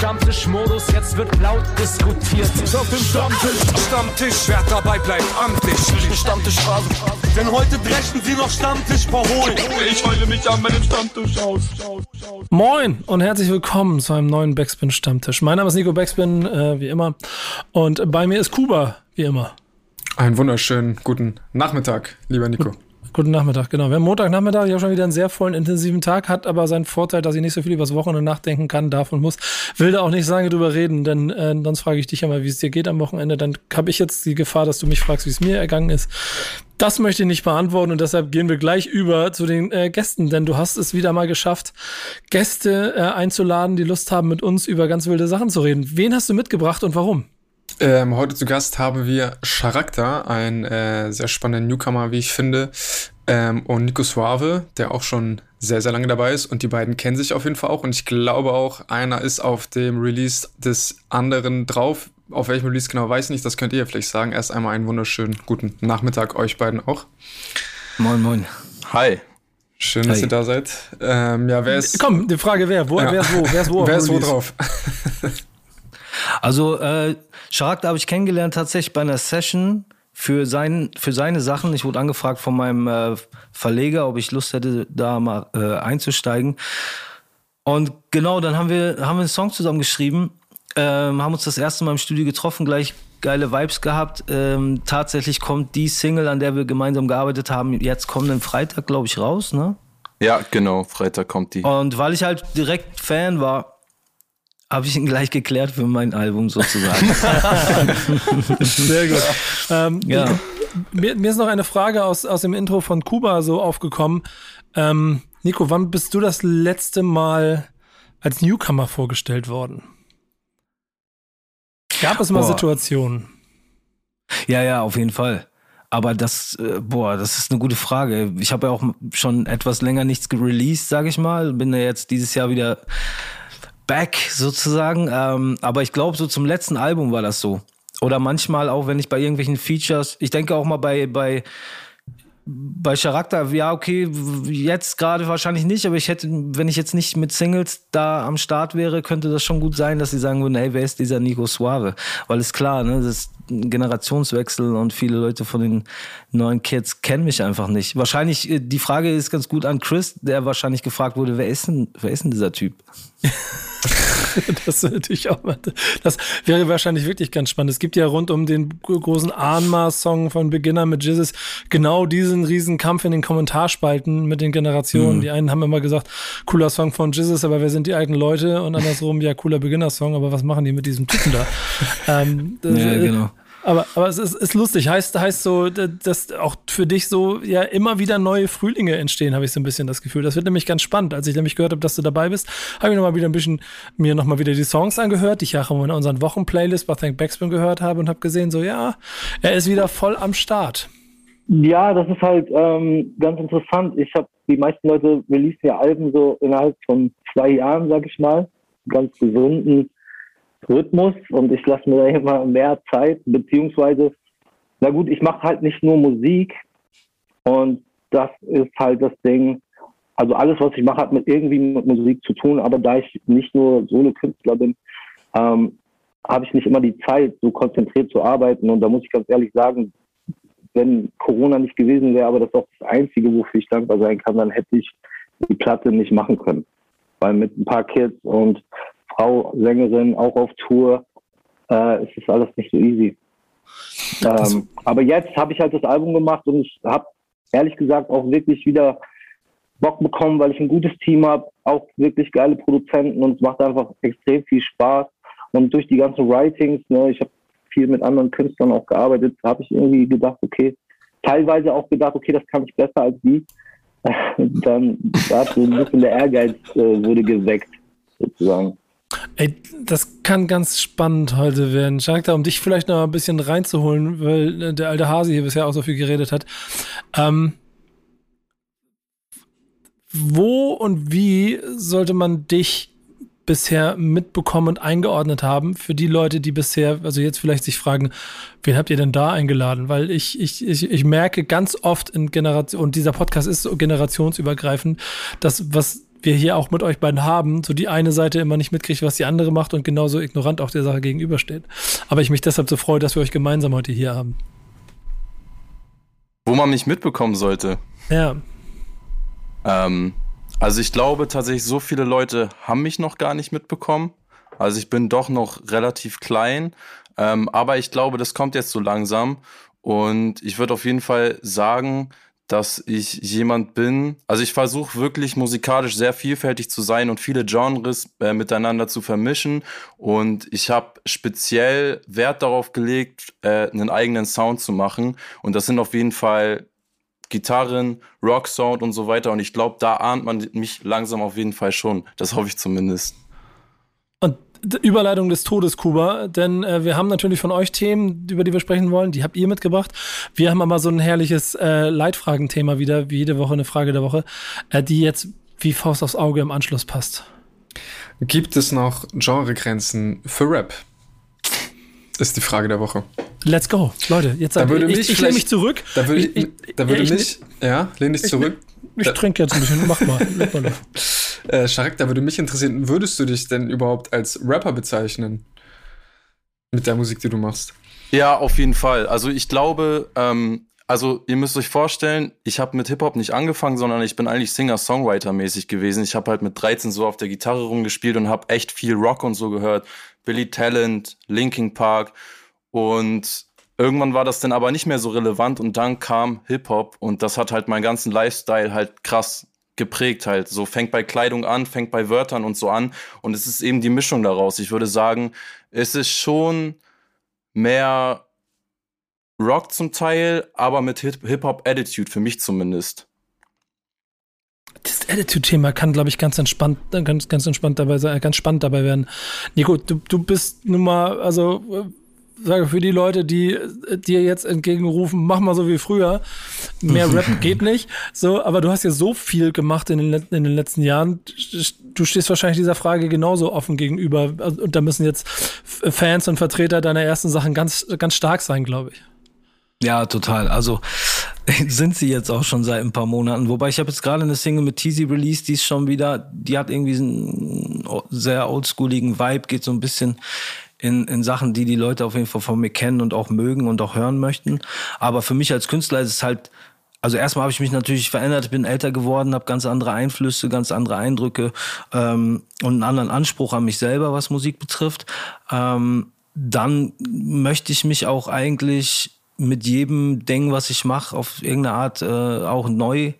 Stammtischmodus, jetzt wird laut diskutiert. Auf dem Stammtisch, Stammtisch, wer dabei bleibt, amtlich. Stammtisch Phase. Denn heute brechen sie noch Stammtisch verholen. Ich heule mich an meinem Stammtisch aus. Moin und herzlich willkommen zu einem neuen Backspin Stammtisch. Mein Name ist Nico Backspin, äh, wie immer. Und bei mir ist Kuba, wie immer. Einen wunderschönen guten Nachmittag, lieber Nico. Guten Nachmittag, genau. Wir haben Montagnachmittag, ich habe schon wieder einen sehr vollen, intensiven Tag, hat aber seinen Vorteil, dass ich nicht so viel übers Wochenende nachdenken kann, darf und muss. Will da auch nicht lange drüber reden, denn äh, sonst frage ich dich ja mal, wie es dir geht am Wochenende. Dann habe ich jetzt die Gefahr, dass du mich fragst, wie es mir ergangen ist. Das möchte ich nicht beantworten und deshalb gehen wir gleich über zu den äh, Gästen, denn du hast es wieder mal geschafft, Gäste äh, einzuladen, die Lust haben, mit uns über ganz wilde Sachen zu reden. Wen hast du mitgebracht und warum? Ähm, heute zu Gast haben wir Charakter, ein äh, sehr spannender Newcomer, wie ich finde, ähm, und Nico Suave, der auch schon sehr, sehr lange dabei ist. Und die beiden kennen sich auf jeden Fall auch. Und ich glaube auch, einer ist auf dem Release des anderen drauf. Auf welchem Release genau weiß ich nicht, das könnt ihr vielleicht sagen. Erst einmal einen wunderschönen guten Nachmittag euch beiden auch. Moin, moin. Hi. Schön, dass Hi. ihr da seid. Ähm, ja, wer ist. Komm, die Frage wer? wo ja. Wer ist wo? Wer ist wo, wer ist wo drauf? Also, äh, Charakter habe ich kennengelernt tatsächlich bei einer Session für, sein, für seine Sachen. Ich wurde angefragt von meinem äh, Verleger, ob ich Lust hätte, da mal äh, einzusteigen. Und genau, dann haben wir, haben wir einen Song zusammen geschrieben, ähm, haben uns das erste Mal im Studio getroffen, gleich geile Vibes gehabt. Ähm, tatsächlich kommt die Single, an der wir gemeinsam gearbeitet haben, jetzt kommenden Freitag, glaube ich, raus, ne? Ja, genau, Freitag kommt die. Und weil ich halt direkt Fan war, habe ich ihn gleich geklärt für mein Album sozusagen. Sehr gut. Ähm, ja. Mir, mir, ist noch eine Frage aus, aus dem Intro von Kuba so aufgekommen. Ähm, Nico, wann bist du das letzte Mal als Newcomer vorgestellt worden? Gab es mal boah. Situationen? Ja, ja, auf jeden Fall. Aber das, äh, boah, das ist eine gute Frage. Ich habe ja auch schon etwas länger nichts gereleased, sage ich mal. Bin ja jetzt dieses Jahr wieder back sozusagen. Ähm, aber ich glaube, so zum letzten Album war das so. Oder manchmal auch, wenn ich bei irgendwelchen Features, ich denke auch mal bei, bei, bei Charakter, ja, okay, jetzt gerade wahrscheinlich nicht, aber ich hätte, wenn ich jetzt nicht mit Singles da am Start wäre, könnte das schon gut sein, dass sie sagen würden, hey, wer ist dieser Nico Suave? Weil es klar, ne, das ist ein Generationswechsel und viele Leute von den neuen Kids kennen mich einfach nicht. Wahrscheinlich, äh, die Frage ist ganz gut an Chris, der wahrscheinlich gefragt wurde, wer ist denn, wer ist denn dieser Typ? das natürlich auch mal, das wäre wahrscheinlich wirklich ganz spannend. Es gibt ja rund um den großen Anma-Song von Beginner mit Jesus genau diesen riesen Kampf in den Kommentarspalten mit den Generationen. Mhm. Die einen haben immer gesagt, cooler Song von Jesus, aber wer sind die alten Leute? Und andersrum, ja, cooler Beginner-Song, aber was machen die mit diesem Typen da? ähm, ja, genau. Aber, aber es ist, ist lustig. Heißt, heißt so, dass auch für dich so ja immer wieder neue Frühlinge entstehen, habe ich so ein bisschen das Gefühl. Das wird nämlich ganz spannend. Als ich nämlich gehört habe, dass du dabei bist, habe ich nochmal wieder ein bisschen, mir nochmal wieder die Songs angehört, die ich auch in unseren Wochenplaylist bei Thank Backspin gehört habe und habe gesehen, so ja, er ist wieder voll am Start. Ja, das ist halt ähm, ganz interessant. Ich habe, die meisten Leute releasen ja Alben so innerhalb von zwei Jahren, sag ich mal. Ganz gesunden Rhythmus und ich lasse mir da immer mehr Zeit, beziehungsweise, na gut, ich mache halt nicht nur Musik und das ist halt das Ding. Also alles, was ich mache, hat mit irgendwie mit Musik zu tun, aber da ich nicht nur Solo-Künstler bin, ähm, habe ich nicht immer die Zeit, so konzentriert zu arbeiten. Und da muss ich ganz ehrlich sagen, wenn Corona nicht gewesen wäre, aber das ist auch das Einzige, wofür ich dankbar sein kann, dann hätte ich die Platte nicht machen können. Weil mit ein paar Kids und Frau, Sängerin, auch auf Tour. Äh, es ist alles nicht so easy. Ähm, aber jetzt habe ich halt das Album gemacht und ich habe ehrlich gesagt auch wirklich wieder Bock bekommen, weil ich ein gutes Team habe, auch wirklich geile Produzenten und es macht einfach extrem viel Spaß. Und durch die ganzen Writings, ne, ich habe viel mit anderen Künstlern auch gearbeitet, habe ich irgendwie gedacht, okay, teilweise auch gedacht, okay, das kann ich besser als die. Dann da so ein bisschen der Ehrgeiz äh, wurde geweckt, sozusagen. Ey, das kann ganz spannend heute werden. Charakter, um dich vielleicht noch ein bisschen reinzuholen, weil äh, der alte Hasi hier bisher auch so viel geredet hat. Ähm, wo und wie sollte man dich bisher mitbekommen und eingeordnet haben für die Leute, die bisher, also jetzt vielleicht sich fragen, wen habt ihr denn da eingeladen? Weil ich, ich, ich, ich merke ganz oft in Generation, und dieser Podcast ist so generationsübergreifend, dass was wir hier auch mit euch beiden haben, so die eine Seite immer nicht mitkriegt, was die andere macht und genauso ignorant auch der Sache gegenübersteht. Aber ich mich deshalb so freue, dass wir euch gemeinsam heute hier haben. Wo man mich mitbekommen sollte. Ja. Ähm, also ich glaube tatsächlich, so viele Leute haben mich noch gar nicht mitbekommen. Also ich bin doch noch relativ klein. Ähm, aber ich glaube, das kommt jetzt so langsam. Und ich würde auf jeden Fall sagen, dass ich jemand bin, also ich versuche wirklich musikalisch sehr vielfältig zu sein und viele Genres äh, miteinander zu vermischen. Und ich habe speziell Wert darauf gelegt, äh, einen eigenen Sound zu machen. Und das sind auf jeden Fall Gitarren, Rock-Sound und so weiter. Und ich glaube, da ahnt man mich langsam auf jeden Fall schon. Das hoffe ich zumindest. Überleitung des Todes, Kuba, denn äh, wir haben natürlich von euch Themen, über die wir sprechen wollen, die habt ihr mitgebracht. Wir haben aber so ein herrliches äh, Leitfragenthema wieder, wie jede Woche eine Frage der Woche, äh, die jetzt wie Faust aufs Auge im Anschluss passt. Gibt es noch Genregrenzen für Rap? Ist die Frage der Woche. Let's go, Leute. Jetzt da würde ich, mich ich, ich lehne mich zurück. Da würde, ich, ich, da würde ja, mich, ja, lehn dich zurück. Ich, ich trinke jetzt ein bisschen, mach mal. mal äh, Sharek, da würde mich interessieren, würdest du dich denn überhaupt als Rapper bezeichnen? Mit der Musik, die du machst? Ja, auf jeden Fall. Also ich glaube, ähm, also ihr müsst euch vorstellen, ich habe mit Hip-Hop nicht angefangen, sondern ich bin eigentlich Singer-Songwriter-mäßig gewesen. Ich habe halt mit 13 so auf der Gitarre rumgespielt und habe echt viel Rock und so gehört. Billy Talent, Linkin Park und irgendwann war das dann aber nicht mehr so relevant und dann kam Hip-Hop und das hat halt meinen ganzen Lifestyle halt krass geprägt halt. So fängt bei Kleidung an, fängt bei Wörtern und so an und es ist eben die Mischung daraus. Ich würde sagen, es ist schon mehr Rock zum Teil, aber mit Hip-Hop-Attitude, für mich zumindest. Das Attitude-Thema kann, glaube ich, ganz entspannt, ganz, ganz entspannt dabei sein, ganz spannend dabei werden. Nico, du, du bist nun mal, also sage für die Leute, die dir jetzt entgegenrufen, mach mal so wie früher. Mehr Rap geht nicht. So, aber du hast ja so viel gemacht in den, in den letzten Jahren. Du stehst wahrscheinlich dieser Frage genauso offen gegenüber. Und da müssen jetzt Fans und Vertreter deiner ersten Sachen ganz, ganz stark sein, glaube ich. Ja, total. Also sind sie jetzt auch schon seit ein paar Monaten. Wobei ich habe jetzt gerade eine Single mit Teasy released, die ist schon wieder, die hat irgendwie einen sehr oldschooligen Vibe, geht so ein bisschen in, in Sachen, die die Leute auf jeden Fall von mir kennen und auch mögen und auch hören möchten. Aber für mich als Künstler ist es halt, also erstmal habe ich mich natürlich verändert, bin älter geworden, habe ganz andere Einflüsse, ganz andere Eindrücke ähm, und einen anderen Anspruch an mich selber, was Musik betrifft. Ähm, dann möchte ich mich auch eigentlich mit jedem Ding, was ich mache, auf irgendeine Art äh, auch neu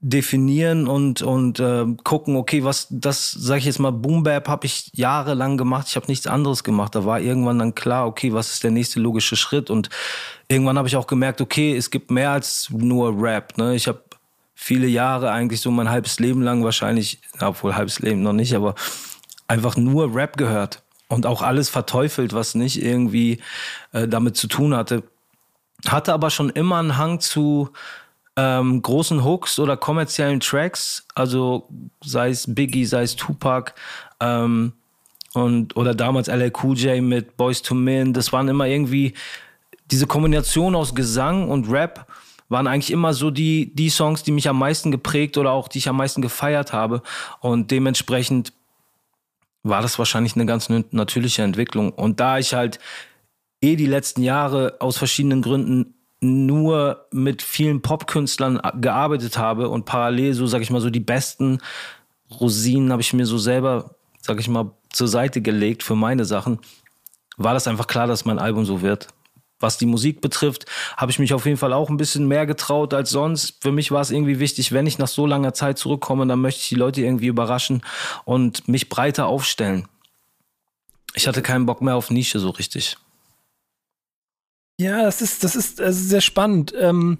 definieren und und äh, gucken, okay, was das sage ich jetzt mal Boom Bap habe ich jahrelang gemacht, ich habe nichts anderes gemacht. Da war irgendwann dann klar, okay, was ist der nächste logische Schritt und irgendwann habe ich auch gemerkt, okay, es gibt mehr als nur Rap, ne? Ich habe viele Jahre eigentlich so mein halbes Leben lang wahrscheinlich, obwohl halbes Leben noch nicht, aber einfach nur Rap gehört und auch alles verteufelt, was nicht irgendwie äh, damit zu tun hatte. Hatte aber schon immer einen Hang zu ähm, großen Hooks oder kommerziellen Tracks, also sei es Biggie, sei es Tupac ähm, und oder damals LL Cool J mit Boys to Men, das waren immer irgendwie diese Kombination aus Gesang und Rap waren eigentlich immer so die die Songs, die mich am meisten geprägt oder auch die ich am meisten gefeiert habe. Und dementsprechend war das wahrscheinlich eine ganz natürliche Entwicklung. Und da ich halt eh die letzten Jahre aus verschiedenen Gründen nur mit vielen Popkünstlern gearbeitet habe und parallel so, sag ich mal, so die besten Rosinen habe ich mir so selber, sag ich mal, zur Seite gelegt für meine Sachen, war das einfach klar, dass mein Album so wird. Was die Musik betrifft, habe ich mich auf jeden Fall auch ein bisschen mehr getraut als sonst. Für mich war es irgendwie wichtig, wenn ich nach so langer Zeit zurückkomme, dann möchte ich die Leute irgendwie überraschen und mich breiter aufstellen. Ich hatte keinen Bock mehr auf Nische so richtig. Ja, das ist, das ist, das ist sehr spannend. Ähm,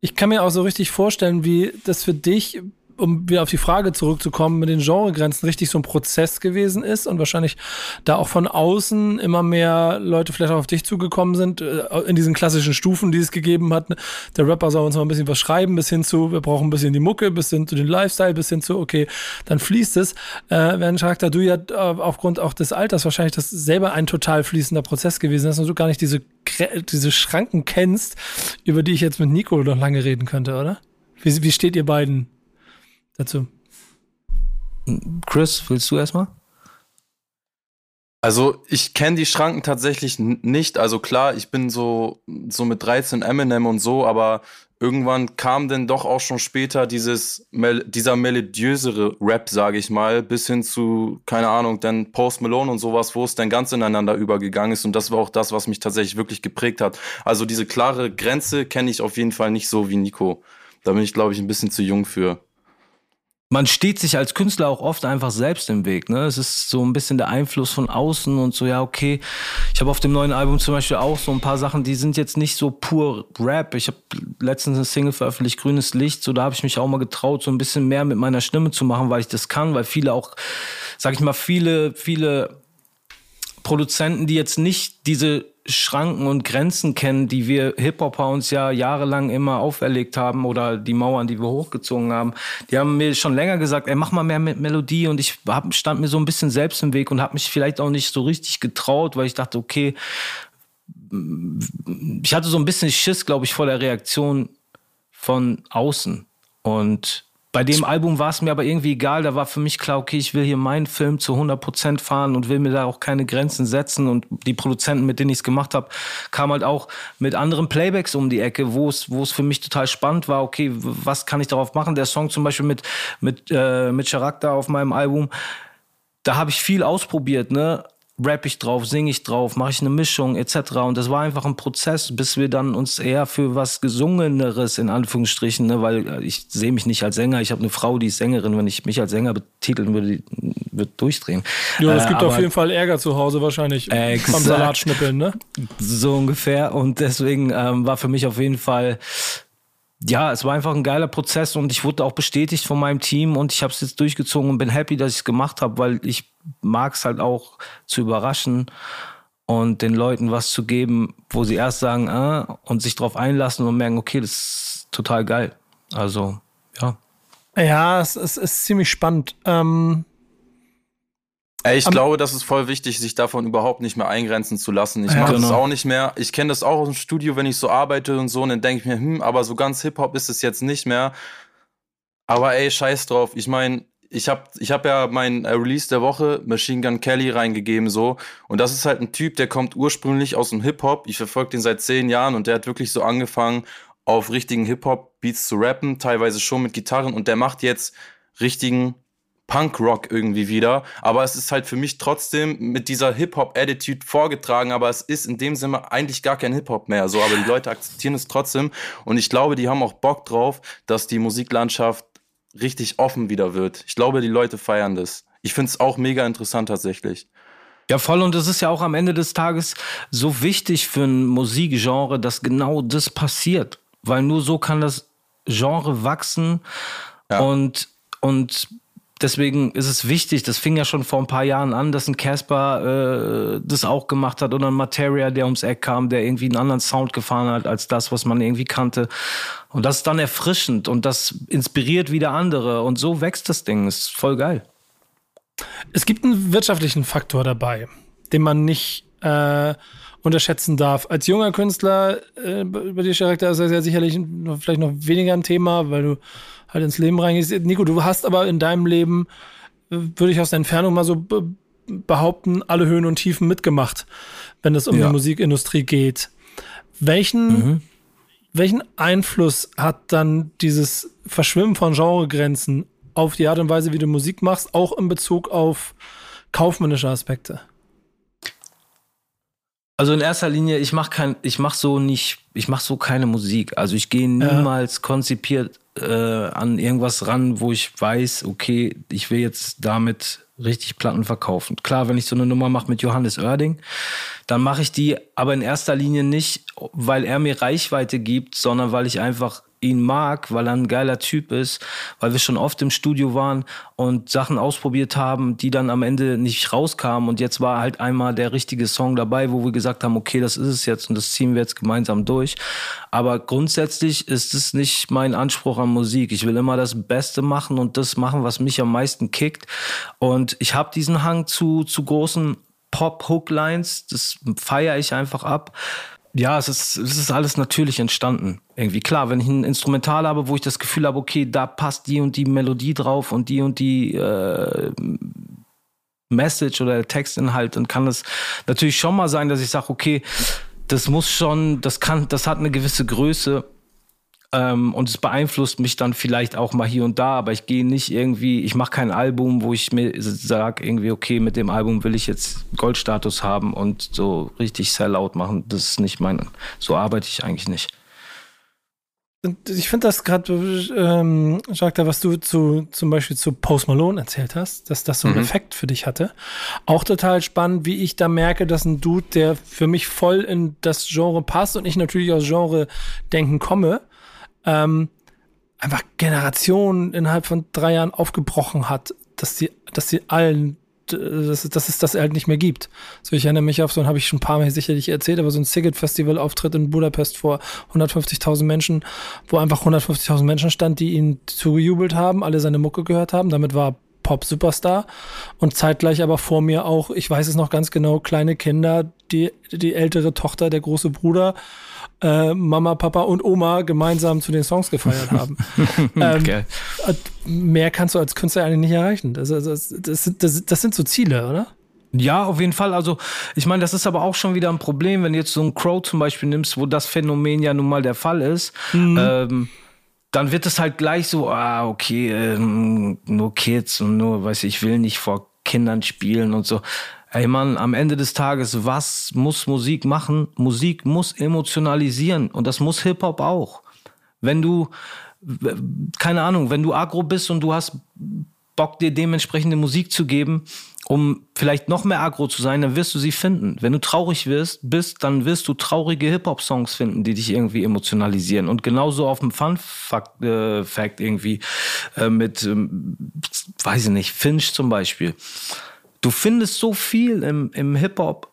ich kann mir auch so richtig vorstellen, wie das für dich um wieder auf die Frage zurückzukommen, mit den Genregrenzen richtig so ein Prozess gewesen ist und wahrscheinlich da auch von außen immer mehr Leute vielleicht auch auf dich zugekommen sind, äh, in diesen klassischen Stufen, die es gegeben hat. Der Rapper soll uns mal ein bisschen was schreiben, bis hin zu, wir brauchen ein bisschen die Mucke, bis hin zu den Lifestyle, bis hin zu, okay, dann fließt es. Äh, während Charakter du ja äh, aufgrund auch des Alters wahrscheinlich das selber ein total fließender Prozess gewesen ist und du gar nicht diese, diese Schranken kennst, über die ich jetzt mit Nico noch lange reden könnte, oder? Wie, wie steht ihr beiden dazu? Chris, willst du erstmal? Also ich kenne die Schranken tatsächlich nicht. Also klar, ich bin so, so mit 13 Eminem und so, aber irgendwann kam dann doch auch schon später dieses dieser melodiösere Rap, sage ich mal, bis hin zu keine Ahnung, dann Post Malone und sowas, wo es dann ganz ineinander übergegangen ist und das war auch das, was mich tatsächlich wirklich geprägt hat. Also diese klare Grenze kenne ich auf jeden Fall nicht so wie Nico. Da bin ich glaube ich ein bisschen zu jung für man steht sich als Künstler auch oft einfach selbst im Weg. Ne? Es ist so ein bisschen der Einfluss von außen und so, ja, okay. Ich habe auf dem neuen Album zum Beispiel auch so ein paar Sachen, die sind jetzt nicht so pur Rap. Ich habe letztens eine Single veröffentlicht, Grünes Licht, so da habe ich mich auch mal getraut, so ein bisschen mehr mit meiner Stimme zu machen, weil ich das kann, weil viele auch, sag ich mal, viele, viele Produzenten, die jetzt nicht diese Schranken und Grenzen kennen, die wir Hip-Hopper uns ja jahrelang immer auferlegt haben oder die Mauern, die wir hochgezogen haben. Die haben mir schon länger gesagt, ey, mach mal mehr mit Melodie und ich hab, stand mir so ein bisschen selbst im Weg und habe mich vielleicht auch nicht so richtig getraut, weil ich dachte, okay, ich hatte so ein bisschen Schiss, glaube ich, vor der Reaktion von außen und bei dem Album war es mir aber irgendwie egal. Da war für mich klar, okay, ich will hier meinen Film zu 100% fahren und will mir da auch keine Grenzen setzen. Und die Produzenten, mit denen ich es gemacht habe, kamen halt auch mit anderen Playbacks um die Ecke, wo es, wo es für mich total spannend war. Okay, was kann ich darauf machen? Der Song zum Beispiel mit, mit, äh, mit Charakter auf meinem Album, da habe ich viel ausprobiert, ne? Rapp ich drauf, singe ich drauf, mache ich eine Mischung etc. Und das war einfach ein Prozess, bis wir dann uns eher für was Gesungeneres in Anführungsstrichen, ne, weil ich sehe mich nicht als Sänger. Ich habe eine Frau, die ist Sängerin. Wenn ich mich als Sänger betiteln würde, die wird durchdrehen. Ja, es äh, gibt auf jeden Fall Ärger zu Hause wahrscheinlich exakt, beim Salatschnippeln, ne? So ungefähr. Und deswegen ähm, war für mich auf jeden Fall ja, es war einfach ein geiler Prozess und ich wurde auch bestätigt von meinem Team und ich habe es jetzt durchgezogen und bin happy, dass ich es gemacht habe, weil ich mag es halt auch zu überraschen und den Leuten was zu geben, wo sie erst sagen, äh, und sich darauf einlassen und merken, okay, das ist total geil. Also, ja. Ja, es, es ist ziemlich spannend. Ähm, ich glaube, das ist voll wichtig, sich davon überhaupt nicht mehr eingrenzen zu lassen. Ich ja, mache genau. das auch nicht mehr. Ich kenne das auch aus dem Studio, wenn ich so arbeite und so, und dann denke ich mir, hm, aber so ganz Hip-Hop ist es jetzt nicht mehr. Aber ey, scheiß drauf. Ich meine, ich habe ich hab ja mein äh, Release der Woche Machine Gun Kelly reingegeben so und das ist halt ein Typ, der kommt ursprünglich aus dem Hip Hop. Ich verfolge den seit zehn Jahren und der hat wirklich so angefangen auf richtigen Hip Hop Beats zu rappen, teilweise schon mit Gitarren und der macht jetzt richtigen Punk-Rock irgendwie wieder. Aber es ist halt für mich trotzdem mit dieser Hip-Hop-Attitude vorgetragen, aber es ist in dem Sinne eigentlich gar kein Hip-Hop mehr. So, aber die Leute akzeptieren es trotzdem. Und ich glaube, die haben auch Bock drauf, dass die Musiklandschaft richtig offen wieder wird. Ich glaube, die Leute feiern das. Ich finde es auch mega interessant tatsächlich. Ja, voll. Und es ist ja auch am Ende des Tages so wichtig für ein Musikgenre, dass genau das passiert. Weil nur so kann das Genre wachsen ja. und, und deswegen ist es wichtig, das fing ja schon vor ein paar Jahren an, dass ein Casper äh, das auch gemacht hat oder ein Materia, der ums Eck kam, der irgendwie einen anderen Sound gefahren hat als das, was man irgendwie kannte. Und das ist dann erfrischend und das inspiriert wieder andere und so wächst das Ding. Ist voll geil. Es gibt einen wirtschaftlichen Faktor dabei, den man nicht äh, unterschätzen darf. Als junger Künstler, äh, bei dir, Charakter, ist das ja sicherlich vielleicht noch weniger ein Thema, weil du halt ins Leben reingehst. Nico, du hast aber in deinem Leben, äh, würde ich aus der Entfernung mal so behaupten, alle Höhen und Tiefen mitgemacht, wenn es um ja. die Musikindustrie geht. Welchen, mhm. welchen Einfluss hat dann dieses Verschwimmen von Genregrenzen auf die Art und Weise, wie du Musik machst, auch in Bezug auf kaufmännische Aspekte? Also in erster Linie, ich mache kein, ich mache so nicht, ich mache so keine Musik. Also ich gehe niemals ja. konzipiert äh, an irgendwas ran, wo ich weiß, okay, ich will jetzt damit richtig Platten verkaufen. Klar, wenn ich so eine Nummer mache mit Johannes Oerding, dann mache ich die aber in erster Linie nicht, weil er mir Reichweite gibt, sondern weil ich einfach ihn mag, weil er ein geiler Typ ist, weil wir schon oft im Studio waren und Sachen ausprobiert haben, die dann am Ende nicht rauskamen. Und jetzt war halt einmal der richtige Song dabei, wo wir gesagt haben, okay, das ist es jetzt und das ziehen wir jetzt gemeinsam durch. Aber grundsätzlich ist es nicht mein Anspruch an Musik. Ich will immer das Beste machen und das machen, was mich am meisten kickt. Und ich habe diesen Hang zu, zu großen Pop-Hooklines, das feiere ich einfach ab. Ja, es ist, es ist alles natürlich entstanden. Irgendwie klar, wenn ich ein Instrumental habe, wo ich das Gefühl habe, okay, da passt die und die Melodie drauf und die und die äh, Message oder der Textinhalt, dann kann es natürlich schon mal sein, dass ich sage, okay, das muss schon, das kann, das hat eine gewisse Größe ähm, und es beeinflusst mich dann vielleicht auch mal hier und da, aber ich gehe nicht irgendwie, ich mache kein Album, wo ich mir sage, irgendwie, okay, mit dem Album will ich jetzt Goldstatus haben und so richtig Sellout machen. Das ist nicht mein, so arbeite ich eigentlich nicht. Ich finde das gerade, ähm, Jacques, was du zu, zum Beispiel zu Post Malone erzählt hast, dass das so einen mhm. Effekt für dich hatte. Auch total spannend, wie ich da merke, dass ein Dude, der für mich voll in das Genre passt und ich natürlich aus Genre-Denken komme, ähm, einfach Generationen innerhalb von drei Jahren aufgebrochen hat, dass sie, dass sie allen dass, dass es das halt nicht mehr gibt. So, ich erinnere mich auf so, und habe ich schon ein paar Mal sicherlich erzählt, aber so ein Siget-Festival-Auftritt in Budapest vor 150.000 Menschen, wo einfach 150.000 Menschen stand, die ihn zugejubelt haben, alle seine Mucke gehört haben. Damit war Pop-Superstar und zeitgleich aber vor mir auch, ich weiß es noch ganz genau, kleine Kinder, die, die ältere Tochter, der große Bruder äh, Mama, Papa und Oma gemeinsam zu den Songs gefeiert haben. ähm, okay. Mehr kannst du als Künstler eigentlich nicht erreichen. Das, das, das, das, das sind so Ziele, oder? Ja, auf jeden Fall. Also, ich meine, das ist aber auch schon wieder ein Problem, wenn du jetzt so ein Crow zum Beispiel nimmst, wo das Phänomen ja nun mal der Fall ist. Mhm. Ähm, dann wird es halt gleich so, ah, okay, ähm, nur Kids und nur, weiß ich will nicht vor Kindern spielen und so. Ey Mann, am Ende des Tages, was muss Musik machen? Musik muss emotionalisieren und das muss Hip-Hop auch. Wenn du, keine Ahnung, wenn du agro bist und du hast Bock, dir dementsprechende Musik zu geben, um vielleicht noch mehr agro zu sein, dann wirst du sie finden. Wenn du traurig wirst, bist, dann wirst du traurige Hip-Hop-Songs finden, die dich irgendwie emotionalisieren. Und genauso auf dem Fun-Fact äh, irgendwie äh, mit, ähm, weiß ich nicht, Finch zum Beispiel du findest so viel im, im Hip-Hop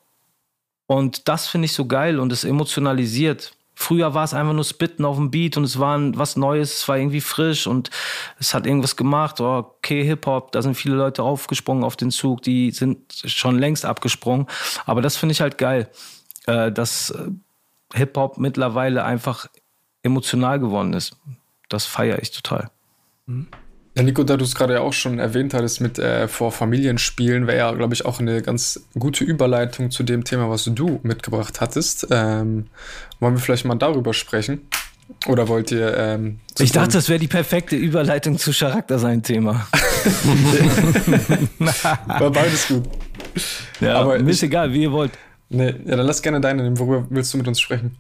und das finde ich so geil und es emotionalisiert. Früher war es einfach nur Spitten auf dem Beat und es war was Neues, es war irgendwie frisch und es hat irgendwas gemacht. Oh, okay, Hip-Hop, da sind viele Leute aufgesprungen auf den Zug, die sind schon längst abgesprungen. Aber das finde ich halt geil, äh, dass äh, Hip-Hop mittlerweile einfach emotional geworden ist. Das feiere ich total. Mhm. Ja, Nico, da du es gerade ja auch schon erwähnt hattest mit äh, vor Familienspielen, wäre ja, glaube ich, auch eine ganz gute Überleitung zu dem Thema, was du mitgebracht hattest. Ähm, wollen wir vielleicht mal darüber sprechen? Oder wollt ihr. Ähm, ich dachte, das wäre die perfekte Überleitung zu Charakter sein Thema. War beides gut. Ja, aber mir ist egal, wie ihr wollt. Nee, ja, dann lass gerne deine nehmen. Worüber willst du mit uns sprechen?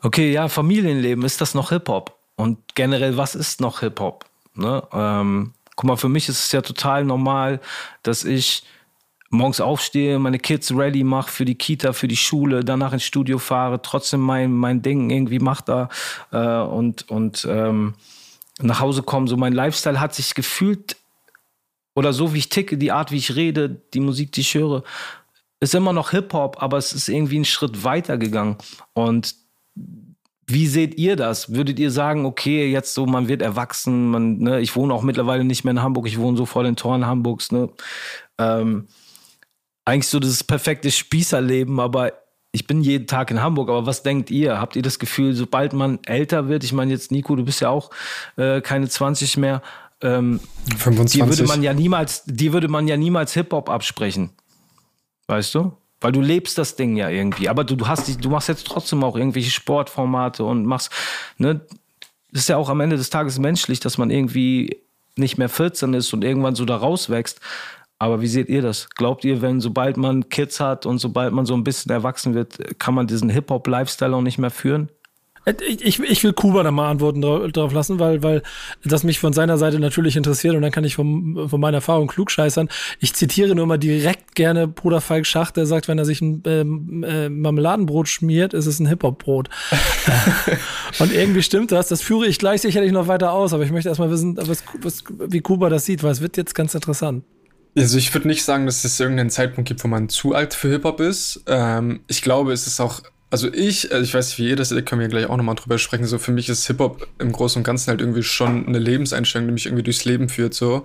Okay, ja, Familienleben, ist das noch Hip-Hop? Und generell, was ist noch Hip-Hop? Ne? Ähm, guck mal, für mich ist es ja total normal, dass ich morgens aufstehe, meine Kids ready mache für die Kita, für die Schule, danach ins Studio fahre, trotzdem mein, mein Ding irgendwie mache da äh, und, und ähm, nach Hause komme. So mein Lifestyle hat sich gefühlt oder so wie ich ticke, die Art, wie ich rede, die Musik, die ich höre, ist immer noch Hip-Hop, aber es ist irgendwie einen Schritt weiter gegangen. Und wie seht ihr das? Würdet ihr sagen, okay, jetzt so, man wird erwachsen, man, ne, ich wohne auch mittlerweile nicht mehr in Hamburg, ich wohne so vor den Toren Hamburgs, ne? Ähm, eigentlich so das perfekte Spießerleben, aber ich bin jeden Tag in Hamburg, aber was denkt ihr? Habt ihr das Gefühl, sobald man älter wird, ich meine jetzt Nico, du bist ja auch äh, keine 20 mehr, ähm, 25. Die würde man ja niemals, die würde man ja niemals Hip-Hop absprechen. Weißt du? Weil du lebst das Ding ja irgendwie. Aber du, du hast du machst jetzt trotzdem auch irgendwelche Sportformate und machst, ne, das ist ja auch am Ende des Tages menschlich, dass man irgendwie nicht mehr 14 ist und irgendwann so da rauswächst. Aber wie seht ihr das? Glaubt ihr, wenn sobald man Kids hat und sobald man so ein bisschen erwachsen wird, kann man diesen Hip-Hop-Lifestyle auch nicht mehr führen? Ich, ich will Kuba da mal Antworten drauf lassen, weil, weil das mich von seiner Seite natürlich interessiert und dann kann ich vom, von meiner Erfahrung klugscheißern. Ich zitiere nur mal direkt gerne Bruder Falk Schacht, der sagt, wenn er sich ein ähm, äh, Marmeladenbrot schmiert, ist es ein Hip-Hop-Brot. und irgendwie stimmt das. Das führe ich gleich sicherlich noch weiter aus, aber ich möchte erstmal wissen, was, was, wie Kuba das sieht, weil es wird jetzt ganz interessant. Also ich würde nicht sagen, dass es irgendeinen Zeitpunkt gibt, wo man zu alt für Hip-Hop ist. Ähm, ich glaube, es ist auch also ich, also ich weiß nicht, wie ihr das seht, können wir gleich auch nochmal drüber sprechen. So für mich ist Hip-Hop im Großen und Ganzen halt irgendwie schon eine Lebenseinstellung, die mich irgendwie durchs Leben führt, so.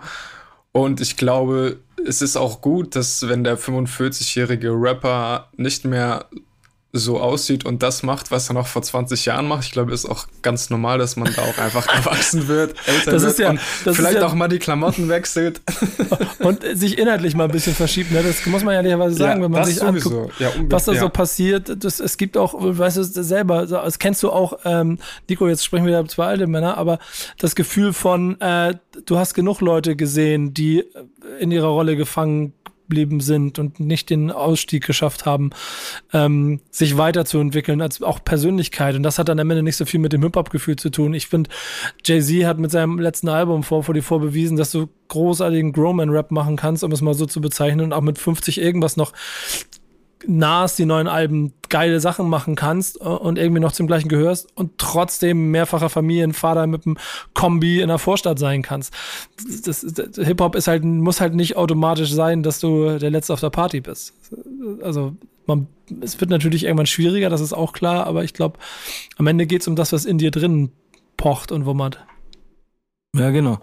Und ich glaube, es ist auch gut, dass wenn der 45-jährige Rapper nicht mehr so aussieht und das macht, was er noch vor 20 Jahren macht. Ich glaube, ist auch ganz normal, dass man da auch einfach erwachsen wird, älter Das wird ist ja- und das ist vielleicht ja- auch mal die Klamotten wechselt. und sich inhaltlich mal ein bisschen verschiebt. Ne? Das muss man ja ehrlicherweise sagen, Ja, wenn man sich sowieso. anguckt, was da so passiert. Das, es gibt auch, weißt du selber, das kennst du auch, ähm, Nico, jetzt sprechen wir über zwei alte Männer, aber das Gefühl von, äh, du hast genug Leute gesehen, die in ihrer Rolle gefangen geblieben sind und nicht den Ausstieg geschafft haben, ähm, sich weiterzuentwickeln als auch Persönlichkeit. Und das hat dann am Ende nicht so viel mit dem Hip-Hop-Gefühl zu tun. Ich finde, Jay-Z hat mit seinem letzten Album vor vor die bewiesen, dass du großartigen Growman-Rap machen kannst, um es mal so zu bezeichnen, und auch mit 50 irgendwas noch Nas die neuen Alben geile Sachen machen kannst äh, und irgendwie noch zum gleichen gehörst und trotzdem mehrfacher Familienvater mit einem Kombi in der Vorstadt sein kannst. Das, das, Hip-Hop ist halt, muss halt nicht automatisch sein, dass du der Letzte auf der Party bist. Also man, es wird natürlich irgendwann schwieriger, das ist auch klar, aber ich glaube, am Ende geht es um das, was in dir drin pocht und wummert. Ja, genau.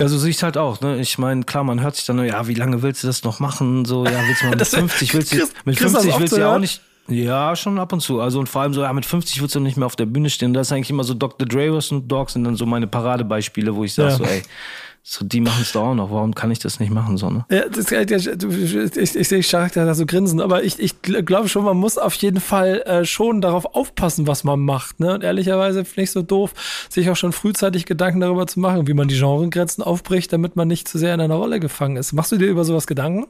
Ja, so sehe ich halt auch. Ne? Ich meine, klar, man hört sich dann, ja, wie lange willst du das noch machen? So, ja, willst du mal mit Das- 50 willst du, Chris- mit Chris, das 50 oft willst du ja auch nicht. Ja, schon ab und zu. Also und vor allem so, ja, mit 50 willst du nicht mehr auf der Bühne stehen. Das ist eigentlich immer so Dr. Dre Snoop Dogg sind dann so meine Paradebeispiele, wo ich sage Ja. so, ey, so die machen es doch auch noch. Warum kann ich das nicht machen so ne? Ja, das, du- ich, ich sehe Charakter da so grinsen, aber ich, ich glaube schon, man muss auf jeden Fall äh, schon darauf aufpassen, was man macht. Ne? Und ehrlicherweise finde ich so doof, sich auch schon frühzeitig Gedanken darüber zu machen, wie man die Genregrenzen aufbricht, damit man nicht zu sehr in einer Rolle gefangen ist. Machst du dir über sowas Gedanken?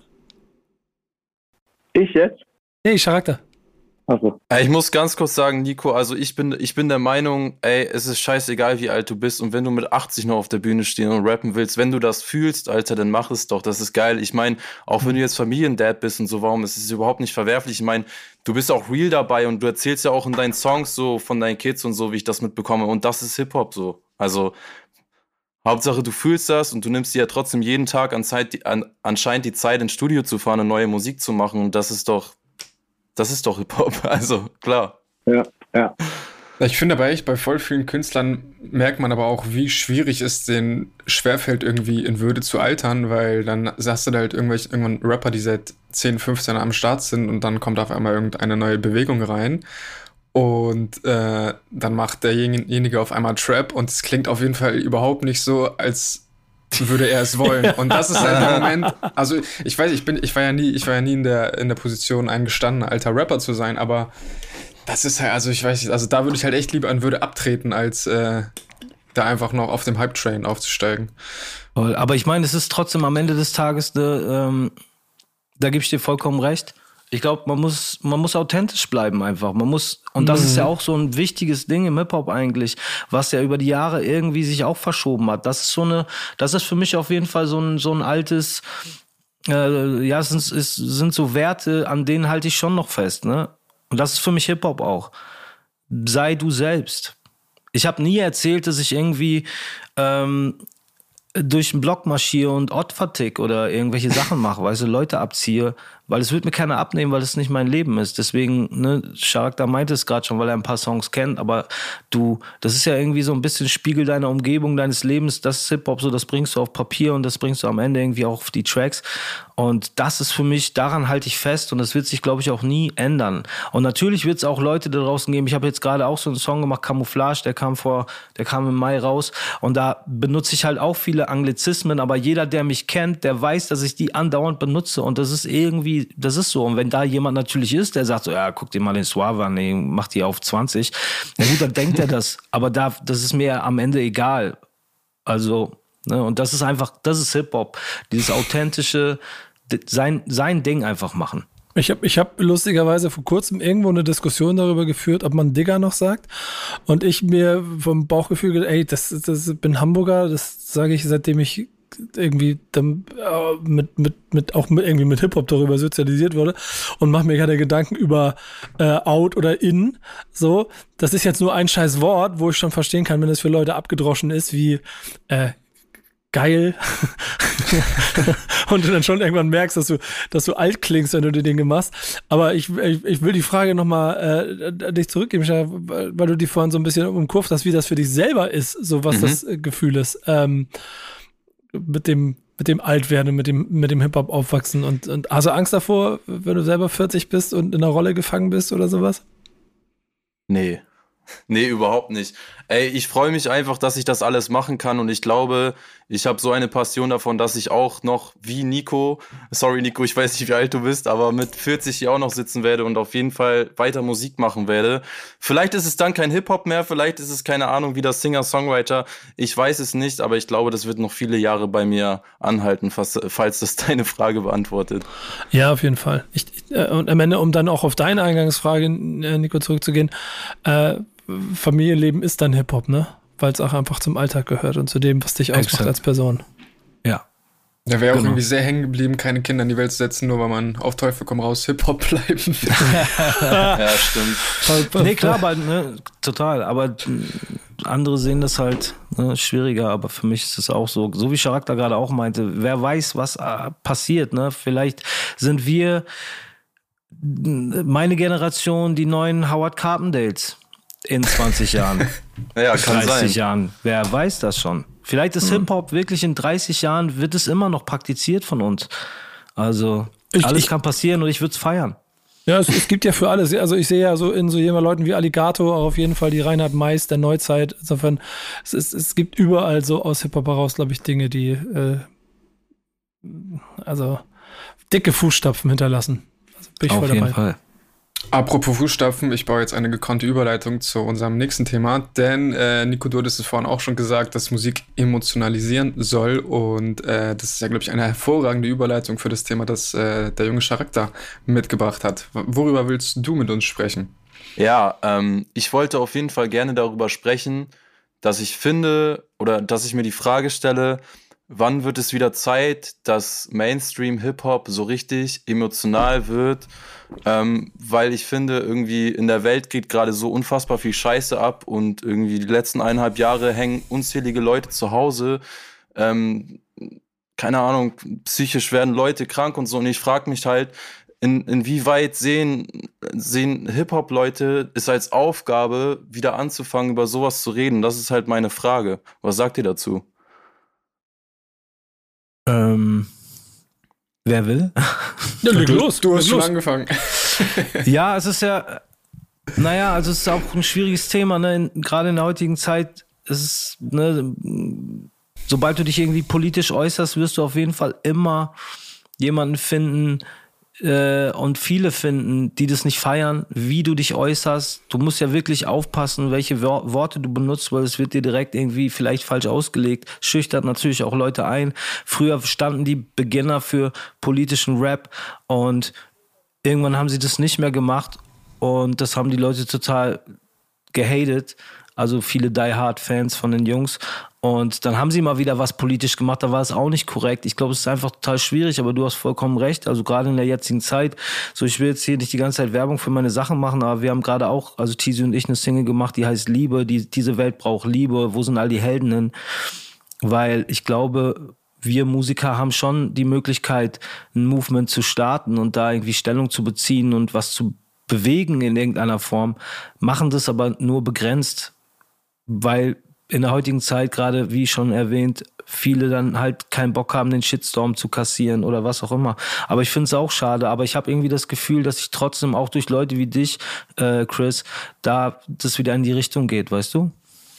Ich jetzt? Nee, Charakter. Also, Ja, Ich muss ganz kurz sagen, Nico, also ich bin, ich bin der Meinung, ey, es ist scheißegal, wie alt du bist und wenn du mit 80 noch auf der Bühne stehen und rappen willst, wenn du das fühlst, Alter, dann mach es doch, das ist geil. Ich meine, auch wenn du jetzt Familiendad bist und so, warum ist es überhaupt nicht verwerflich? Ich meine, du bist auch real dabei und du erzählst ja auch in deinen Songs so von deinen Kids und so, wie ich das mitbekomme und das ist Hip-Hop so. Also, Hauptsache, du fühlst das und du nimmst dir ja trotzdem jeden Tag an Zeit, an, anscheinend die Zeit ins Studio zu fahren und neue Musik zu machen und das ist doch, das ist doch Hip-Hop, also klar. ja, ja. Ich finde aber echt, bei voll vielen Künstlern merkt man aber auch, wie schwierig es denen schwerfällt, irgendwie in Würde zu altern, weil dann sagst du da halt irgendwelche, irgendwann Rapper, die seit 10, 15 am Start sind und dann kommt auf einmal irgendeine neue Bewegung rein. Und äh, dann macht derjenige auf einmal Trap und es klingt auf jeden Fall überhaupt nicht so, als würde er es wollen. Und das ist halt der Moment. Also ich weiß, ich bin, ich war ja nie, ich war ja nie in der in der Position, ein gestandener alter Rapper zu sein, aber das ist halt, also ich weiß nicht, also da würde ich halt echt lieber an Würde abtreten, als äh, da einfach noch auf dem Hype-Train aufzusteigen. Aber ich meine, es ist trotzdem am Ende des Tages, ne, ähm, da gebe ich dir vollkommen recht. Ich glaube, man muss, man muss authentisch bleiben einfach. Man muss, und das ist ja auch so ein wichtiges Ding im Hip-Hop eigentlich, was ja über die Jahre irgendwie sich auch verschoben hat. Das ist so eine, das ist für mich auf jeden Fall so ein, so ein altes, äh, ja, es sind, es sind so Werte, an denen halte ich schon noch fest, ne? Und das ist für mich Hip-Hop auch. Sei du selbst. Ich habe nie erzählt, dass ich irgendwie ähm, durch den Block marschiere und Ort vertick oder irgendwelche Sachen mache, weißt du, Leute abziehe, weil es wird mir keiner abnehmen, weil es nicht mein Leben ist. Deswegen, ne, Charakter meinte es gerade schon, weil er ein paar Songs kennt, aber du, das ist ja irgendwie so ein bisschen Spiegel deiner Umgebung, deines Lebens, das ist Hip-Hop, so das bringst du auf Papier und das bringst du am Ende irgendwie auch auf die Tracks. Und das ist für mich, daran halte ich fest und das wird sich, glaube ich, auch nie ändern. Und natürlich wird es auch Leute da draußen geben. Ich habe jetzt gerade auch so einen Song gemacht, Camouflage, der kam vor, der kam im Mai raus. Und da benutze ich halt auch viele Anglizismen, aber jeder, der mich kennt, der weiß, dass ich die andauernd benutze. Und das ist irgendwie, das ist so. Und wenn da jemand natürlich ist, der sagt so, ja, guck dir mal den Suave an, nee, mach die auf 20. Na gut, dann denkt er das. Aber da, das ist mir am Ende egal. Also, ne, und das ist einfach, das ist Hip-Hop. Dieses authentische, sein, sein Ding einfach machen. Ich habe ich hab lustigerweise vor kurzem irgendwo eine Diskussion darüber geführt, ob man Digger noch sagt. Und ich mir vom Bauchgefühl, ey, das, das bin Hamburger, das sage ich seitdem ich irgendwie dann, äh, mit, mit, mit, auch mit, irgendwie mit Hip-Hop darüber sozialisiert wurde und mache mir keine Gedanken über äh, out oder in. So, das ist jetzt nur ein scheiß Wort, wo ich schon verstehen kann, wenn es für Leute abgedroschen ist, wie äh, geil. und du dann schon irgendwann merkst, dass du, dass du alt klingst, wenn du die Dinge machst. Aber ich, ich, ich will die Frage nochmal äh, dich zurückgeben, weil du die vorhin so ein bisschen umkurvt hast, wie das für dich selber ist, so was das äh, Gefühl ist. Ähm, mit dem mit dem Altwerden, mit dem, mit dem Hip-Hop aufwachsen und, und hast du Angst davor, wenn du selber 40 bist und in einer Rolle gefangen bist oder sowas? Nee. Nee, überhaupt nicht. Ey, ich freue mich einfach, dass ich das alles machen kann und ich glaube, ich habe so eine Passion davon, dass ich auch noch wie Nico, sorry Nico, ich weiß nicht, wie alt du bist, aber mit 40 hier auch noch sitzen werde und auf jeden Fall weiter Musik machen werde. Vielleicht ist es dann kein Hip-Hop mehr, vielleicht ist es keine Ahnung, wie das Singer-Songwriter. Ich weiß es nicht, aber ich glaube, das wird noch viele Jahre bei mir anhalten, falls, das deine Frage beantwortet. Ja, auf jeden Fall. Ich, äh, und am Ende, um dann auch auf deine Eingangsfrage, äh, Nico, zurückzugehen, äh, Familienleben ist dann Hip-Hop, ne? Weil es auch einfach zum Alltag gehört und zu dem, was dich ausmacht Exakt. als Person. Ja. Da wäre auch genau. irgendwie sehr hängen geblieben, keine Kinder in die Welt zu setzen, nur weil man auf Teufel komm raus Hip-Hop bleiben ja, stimmt. nee, klar, aber, ne, total. Aber andere sehen das halt ne, schwieriger, aber für mich ist es auch so. So wie Charakter gerade auch meinte, wer weiß, was äh, passiert, ne? Vielleicht sind wir meine Generation die neuen Howard Carpendales in 20 Jahren. ja, kann 30 sein. Jahren. Wer weiß das schon? Vielleicht ist hm. Hip-Hop wirklich in 30 Jahren, wird es immer noch praktiziert von uns. Also, ich, alles ich, kann passieren und ich würde es feiern. Ja, es, es, gibt ja für alles. Also ich sehe ja so in so jemand Leuten wie Alligator auch auf jeden Fall die Reinhard Mais der Neuzeit. Insofern, es, ist, es gibt überall so aus Hip-Hop heraus, glaube ich, Dinge, die äh, also dicke Fußstapfen hinterlassen. Also bin ich auf voll jeden Fall. Apropos Fußstapfen, ich baue jetzt eine gekonnte Überleitung zu unserem nächsten Thema, denn äh, Nico, du hattest es vorhin auch schon gesagt, dass Musik emotionalisieren soll und äh, das ist ja, glaube ich, eine hervorragende Überleitung für das Thema, das äh, der junge Charakter mitgebracht hat. Worüber willst du mit uns sprechen? Ja, ähm, ich wollte auf jeden Fall gerne darüber sprechen, dass ich finde oder dass ich mir die Frage stelle, wann wird es wieder Zeit, dass Mainstream Hip-Hop so richtig emotional wird? Ähm, weil ich finde, irgendwie in der Welt geht gerade so unfassbar viel Scheiße ab und irgendwie die letzten eineinhalb Jahre hängen unzählige Leute zu Hause. Ähm, keine Ahnung, psychisch werden Leute krank und so. Und ich frage mich halt, in, inwieweit sehen, sehen Hip-Hop-Leute es als Aufgabe, wieder anzufangen, über sowas zu reden? Das ist halt meine Frage. Was sagt ihr dazu? Ähm, wer will? Ja, leg los. Du hast schon los. angefangen. ja, es ist ja, naja, also es ist auch ein schwieriges Thema, ne? Gerade in der heutigen Zeit ist es, ne, sobald du dich irgendwie politisch äußerst, wirst du auf jeden Fall immer jemanden finden, äh, und viele finden, die das nicht feiern, wie du dich äußerst. Du musst ja wirklich aufpassen, welche Wor Worte du benutzt, weil es wird dir direkt irgendwie vielleicht falsch ausgelegt. Schüchtert natürlich auch Leute ein. Früher standen die Beginner für politischen Rap und irgendwann haben sie das nicht mehr gemacht und das haben die Leute total gehatet. Also viele Die Hard Fans von den Jungs und dann haben sie mal wieder was politisch gemacht, da war es auch nicht korrekt. Ich glaube, es ist einfach total schwierig, aber du hast vollkommen recht. Also gerade in der jetzigen Zeit, so ich will jetzt hier nicht die ganze Zeit Werbung für meine Sachen machen, aber wir haben gerade auch, also Tizi und ich eine Single gemacht, die heißt Liebe, die, diese Welt braucht Liebe, wo sind all die Helden hin? Weil ich glaube, wir Musiker haben schon die Möglichkeit, ein Movement zu starten und da irgendwie Stellung zu beziehen und was zu bewegen in irgendeiner Form, machen das aber nur begrenzt, weil in der heutigen Zeit, gerade wie schon erwähnt, viele dann halt keinen Bock haben, den Shitstorm zu kassieren oder was auch immer. Aber ich finde es auch schade. Aber ich habe irgendwie das Gefühl, dass ich trotzdem auch durch Leute wie dich, äh, Chris, da das wieder in die Richtung geht, weißt du?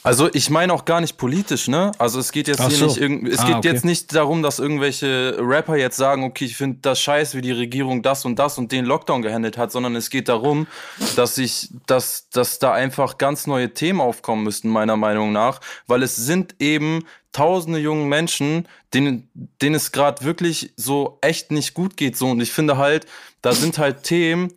Also ich meine auch gar nicht politisch, ne? Also es geht jetzt Ach hier so. nicht irgendwie, es ah, geht okay. jetzt nicht darum, dass irgendwelche Rapper jetzt sagen, okay, ich finde das scheiße, wie die Regierung das und das und den Lockdown gehandelt hat, sondern es geht darum, dass ich, dass, dass da einfach ganz neue Themen aufkommen müssten, meiner Meinung nach, weil es sind eben tausende jungen Menschen, denen, denen es gerade wirklich so echt nicht gut geht, so und ich finde halt, da sind halt Themen,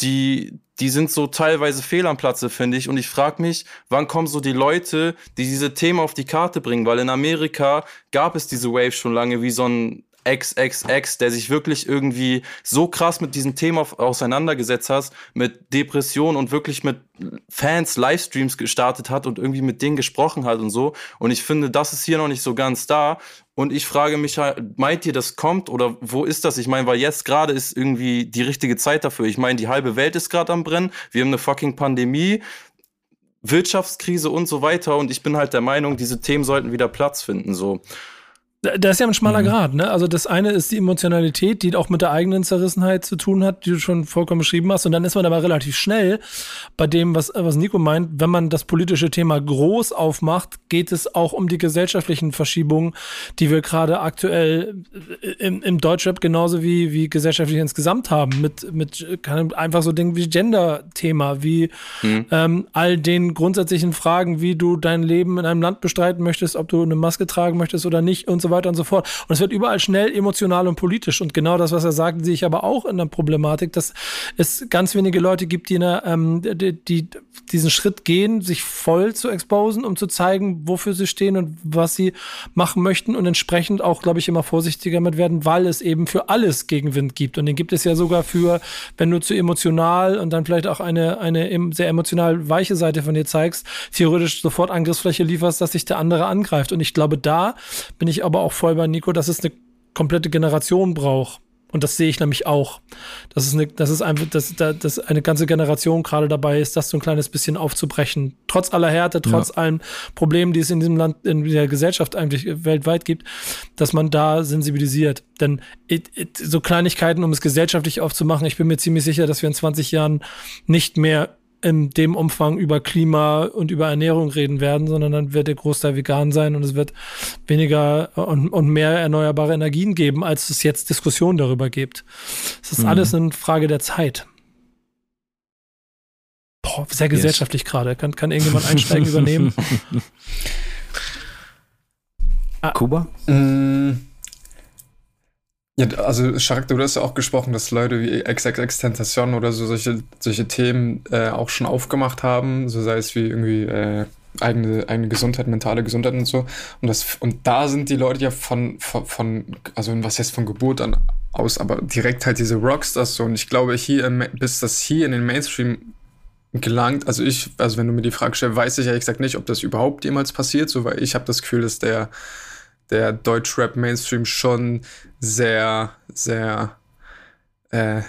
die, die sind so teilweise fehl am Platze, finde ich. Und ich frage mich, wann kommen so die Leute, die diese Themen auf die Karte bringen? Weil in Amerika gab es diese Wave schon lange, wie so ein XXX, der sich wirklich irgendwie so krass mit diesem Thema auseinandergesetzt hat, mit Depression und wirklich mit Fans Livestreams gestartet hat und irgendwie mit denen gesprochen hat und so. Und ich finde, das ist hier noch nicht so ganz da. Und ich frage mich halt, meint ihr, das kommt oder wo ist das? Ich meine, weil jetzt gerade ist irgendwie die richtige Zeit dafür. Ich meine, die halbe Welt ist gerade am Brennen. Wir haben eine fucking Pandemie. Wirtschaftskrise und so weiter. Und ich bin halt der Meinung, diese Themen sollten wieder Platz finden, so. Da ist ja ein schmaler mhm. Grad, ne? Also das eine ist die Emotionalität, die auch mit der eigenen Zerrissenheit zu tun hat, die du schon vollkommen beschrieben hast. Und dann ist man aber relativ schnell bei dem, was, was Nico meint, wenn man das politische Thema groß aufmacht, geht es auch um die gesellschaftlichen Verschiebungen, die wir gerade aktuell im, im Deutschrap genauso wie, wie gesellschaftlich insgesamt haben. Mit, mit einfach so Dingen wie Gender-Thema, wie mhm. ähm, all den grundsätzlichen Fragen, wie du dein Leben in einem Land bestreiten möchtest, ob du eine Maske tragen möchtest oder nicht und so weiter und so fort. Und es wird überall schnell emotional und politisch. Und genau das, was er sagt, sehe ich aber auch in der Problematik, dass es ganz wenige Leute gibt, die, eine, ähm, die, die diesen Schritt gehen, sich voll zu exposen, um zu zeigen, wofür sie stehen und was sie machen möchten und entsprechend auch, glaube ich, immer vorsichtiger mit werden, weil es eben für alles Gegenwind gibt. Und den gibt es ja sogar für, wenn du zu emotional und dann vielleicht auch eine, eine sehr emotional weiche Seite von dir zeigst, theoretisch sofort Angriffsfläche lieferst, dass sich der andere angreift. Und ich glaube, da bin ich aber auch voll bei Nico, dass es eine komplette Generation braucht. Und das sehe ich nämlich auch. Das ist eine, das ist einfach, dass, dass eine ganze Generation gerade dabei ist, das so ein kleines bisschen aufzubrechen. Trotz aller Härte, trotz ja. allen Problemen, die es in diesem Land, in der Gesellschaft eigentlich weltweit gibt, dass man da sensibilisiert. Denn it, it, so Kleinigkeiten, um es gesellschaftlich aufzumachen, ich bin mir ziemlich sicher, dass wir in 20 Jahren nicht mehr in dem Umfang über Klima und über Ernährung reden werden, sondern dann wird der Großteil vegan sein und es wird weniger und, und mehr erneuerbare Energien geben, als es jetzt Diskussionen darüber gibt. Es ist mhm. alles eine Frage der Zeit. Boah, sehr gesellschaftlich yes. gerade. Kann, kann irgendjemand einsteigen, übernehmen? Ah. Kuba? Mm. Ja, also Charakter, du hast ja auch gesprochen, dass Leute wie XXX Tentation oder so solche, solche Themen äh, auch schon aufgemacht haben, so sei es wie irgendwie äh, eigene, eigene Gesundheit, mentale Gesundheit und so. Und, das, und da sind die Leute ja von, von, von also was heißt von Geburt an aus, aber direkt halt diese Rockstars so. Und ich glaube, hier, bis das hier in den Mainstream gelangt, also ich, also wenn du mir die Frage stellst, weiß ich ehrlich gesagt nicht, ob das überhaupt jemals passiert, so weil ich habe das Gefühl, dass der der Deutschrap-Mainstream schon sehr, sehr äh,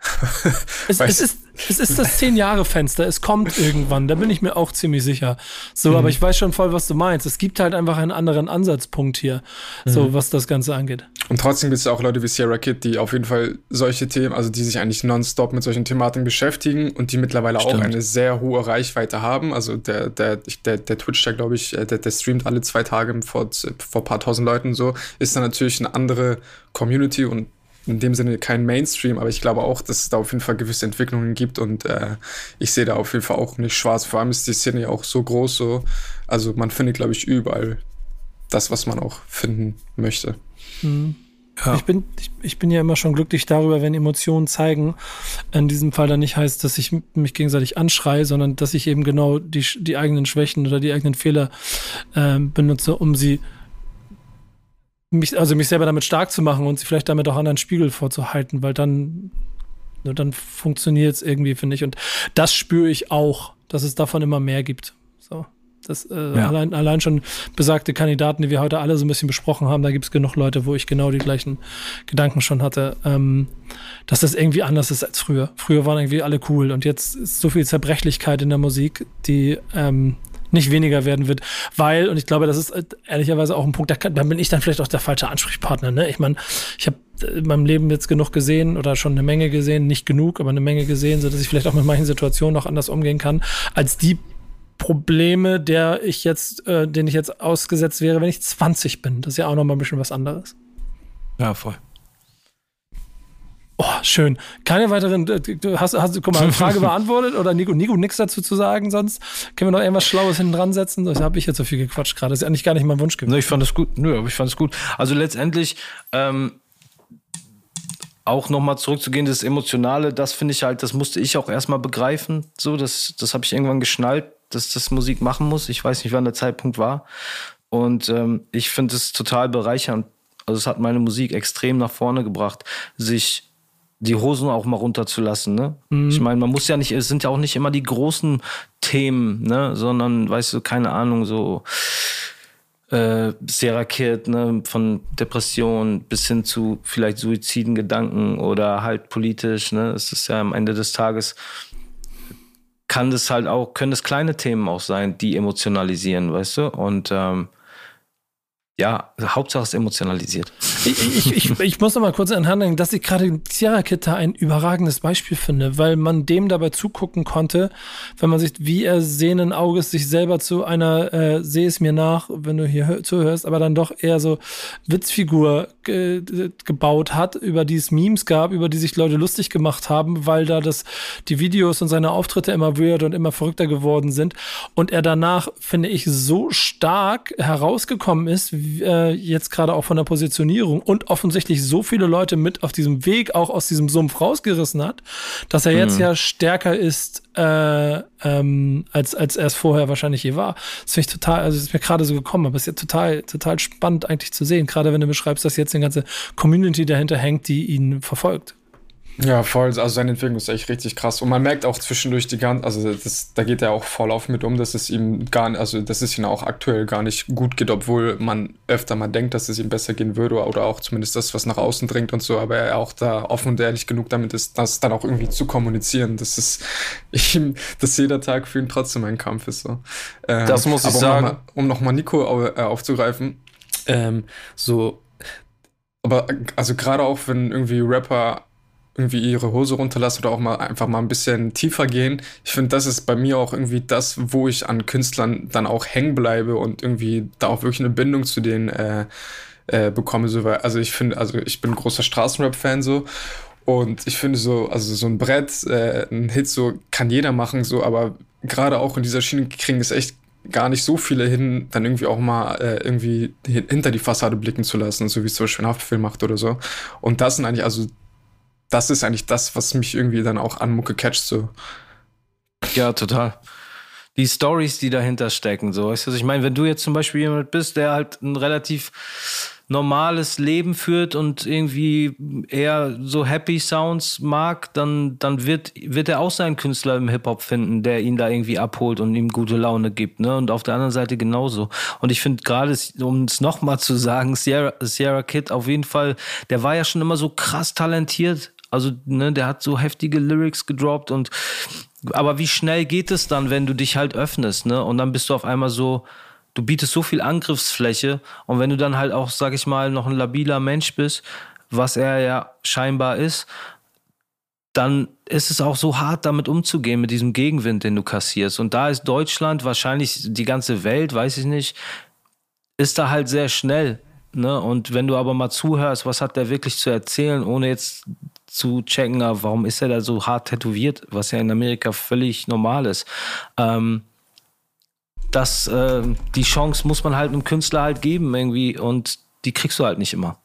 es, es, ist, es ist das Zehn-Jahre-Fenster. Es kommt irgendwann. Da bin ich mir auch ziemlich sicher. So, mhm. aber ich weiß schon voll, was du meinst. Es gibt halt einfach einen anderen Ansatzpunkt hier, mhm. so was das Ganze angeht. Und trotzdem gibt es ja auch Leute wie Sierra Kid, die auf jeden Fall solche Themen, also die sich eigentlich nonstop mit solchen Thematiken beschäftigen und die mittlerweile Stimmt. auch eine sehr hohe Reichweite haben. Also der, der, der, der Twitch, der glaube ich, äh, der, der streamt alle zwei Tage vor, vor ein paar tausend Leuten so, ist dann natürlich eine andere Community und in dem Sinne kein Mainstream, aber ich glaube auch, dass es da auf jeden Fall gewisse Entwicklungen gibt und äh, ich sehe da auf jeden Fall auch nicht schwarz. Vor allem ist die Szene ja auch so groß, so. Also man findet, glaube ich, überall das, was man auch finden möchte. Ja. Ich, bin, ich, ich, bin ja immer schon glücklich darüber, wenn Emotionen zeigen. In diesem Fall dann nicht heißt, dass ich mich gegenseitig anschreie, sondern dass ich eben genau die, die eigenen Schwächen oder die eigenen Fehler äh, benutze, um sie mich, also mich selber damit stark zu machen und sie vielleicht damit auch anderen Spiegel vorzuhalten, weil dann, dann funktioniert es irgendwie, finde ich. Und das spüre ich auch, dass es davon immer mehr gibt. So. Das, äh, ja. allein, allein schon besagte Kandidaten, die wir heute alle so ein bisschen besprochen haben, da gibt es genug Leute, wo ich genau die gleichen Gedanken schon hatte, ähm, dass das irgendwie anders ist als früher. Früher waren irgendwie alle cool und jetzt ist so viel Zerbrechlichkeit in der Musik, die ähm, nicht weniger werden wird, weil, und ich glaube, das ist äh, ehrlicherweise auch ein Punkt, da, kann, da bin ich dann vielleicht auch der falsche Ansprechpartner. Ne? Ich meine, ich habe in meinem Leben jetzt genug gesehen oder schon eine Menge gesehen, nicht genug, aber eine Menge gesehen, so dass ich vielleicht auch mit manchen Situationen noch anders umgehen kann, als die Probleme, der ich jetzt, äh, den ich jetzt ausgesetzt wäre, wenn ich 20 bin. Das ist ja auch noch mal ein bisschen was anderes. Ja, voll. Oh, schön. Keine weiteren, äh, du hast, hast guck mal, eine Frage beantwortet oder Nico, Nico nichts dazu zu sagen, sonst können wir noch irgendwas Schlaues hinten dran setzen. Das habe ich jetzt so viel gequatscht gerade. Das ist eigentlich gar nicht mein Wunsch gewesen. Nee, ich fand es gut. Nö, aber ich fand es gut. Also letztendlich, ähm, auch nochmal zurückzugehen, das Emotionale, das finde ich halt, das musste ich auch erstmal begreifen. So, das, das habe ich irgendwann geschnallt, dass das Musik machen muss. Ich weiß nicht, wann der Zeitpunkt war. Und ähm, ich finde es total bereichernd. Also es hat meine Musik extrem nach vorne gebracht, sich die Hosen auch mal runterzulassen. Ne? Mhm. Ich meine, man muss ja nicht, es sind ja auch nicht immer die großen Themen, ne? sondern, weißt du, keine Ahnung, so äh, Kid, ne, von Depression bis hin zu vielleicht Suiziden Gedanken oder halt politisch, ne? Es ist ja am Ende des Tages kann das halt auch, können das kleine Themen auch sein, die emotionalisieren, weißt du? Und ähm, ja, Hauptsache es emotionalisiert. Ich, ich, ich, ich muss noch mal kurz anhandeln, dass ich gerade Sierra Kid da ein überragendes Beispiel finde, weil man dem dabei zugucken konnte, wenn man sich, wie er sehenden Auges sich selber zu einer, äh, seh es mir nach, wenn du hier zuhörst, aber dann doch eher so Witzfigur ge gebaut hat, über die es Memes gab, über die sich Leute lustig gemacht haben, weil da das, die Videos und seine Auftritte immer weird und immer verrückter geworden sind und er danach, finde ich, so stark herausgekommen ist, äh, jetzt gerade auch von der Positionierung und offensichtlich so viele Leute mit auf diesem Weg auch aus diesem Sumpf rausgerissen hat, dass er jetzt mhm. ja stärker ist, äh, ähm, als, als er es vorher wahrscheinlich je war. Das finde ich total, also ist mir gerade so gekommen, aber es ist ja total, total spannend eigentlich zu sehen, gerade wenn du beschreibst, dass jetzt eine ganze Community dahinter hängt, die ihn verfolgt. Ja, voll. Also seine Entwicklung ist echt richtig krass. Und man merkt auch zwischendurch die ganze, also das, da geht er auch voll auf mit um, dass es ihm gar nicht, also dass es ihm auch aktuell gar nicht gut geht, obwohl man öfter mal denkt, dass es ihm besser gehen würde oder auch zumindest das, was nach außen dringt und so, aber er auch da offen und ehrlich genug damit ist, das dann auch irgendwie zu kommunizieren. Das ist ihm, dass jeder Tag für ihn trotzdem ein Kampf ist. So. Ähm, das muss ich sagen. Um nochmal noch Nico äh, aufzugreifen, ähm, so aber also gerade auch wenn irgendwie Rapper irgendwie ihre Hose runterlassen oder auch mal einfach mal ein bisschen tiefer gehen. Ich finde, das ist bei mir auch irgendwie das, wo ich an Künstlern dann auch hängen bleibe und irgendwie da auch wirklich eine Bindung zu denen äh, äh, bekomme. So, weil, also ich finde, also ich bin großer Straßenrap-Fan so und ich finde so, also so ein Brett, äh, ein Hit so kann jeder machen so, aber gerade auch in dieser Schiene kriegen es echt gar nicht so viele hin, dann irgendwie auch mal äh, irgendwie hinter die Fassade blicken zu lassen, so wie es zum Beispiel ein Haftbefehl macht oder so. Und das sind eigentlich, also das ist eigentlich das, was mich irgendwie dann auch an Mucke catcht, so. Ja, total. Die Stories, die dahinter stecken, so. Also ich meine, wenn du jetzt zum Beispiel jemand bist, der halt ein relativ normales Leben führt und irgendwie eher so Happy Sounds mag, dann, dann wird, wird er auch seinen Künstler im Hip-Hop finden, der ihn da irgendwie abholt und ihm gute Laune gibt. Ne? Und auf der anderen Seite genauso. Und ich finde gerade, um es nochmal zu sagen, Sierra, Sierra Kid auf jeden Fall, der war ja schon immer so krass talentiert also, ne, der hat so heftige Lyrics gedroppt und aber wie schnell geht es dann, wenn du dich halt öffnest, ne? Und dann bist du auf einmal so, du bietest so viel Angriffsfläche und wenn du dann halt auch, sag ich mal, noch ein labiler Mensch bist, was er ja scheinbar ist, dann ist es auch so hart, damit umzugehen, mit diesem Gegenwind, den du kassierst. Und da ist Deutschland, wahrscheinlich die ganze Welt, weiß ich nicht, ist da halt sehr schnell. Ne? Und wenn du aber mal zuhörst, was hat der wirklich zu erzählen, ohne jetzt zu checken, warum ist er da so hart tätowiert, was ja in Amerika völlig normal ist. Ähm, das, äh, die Chance muss man halt einem Künstler halt geben irgendwie und die kriegst du halt nicht immer.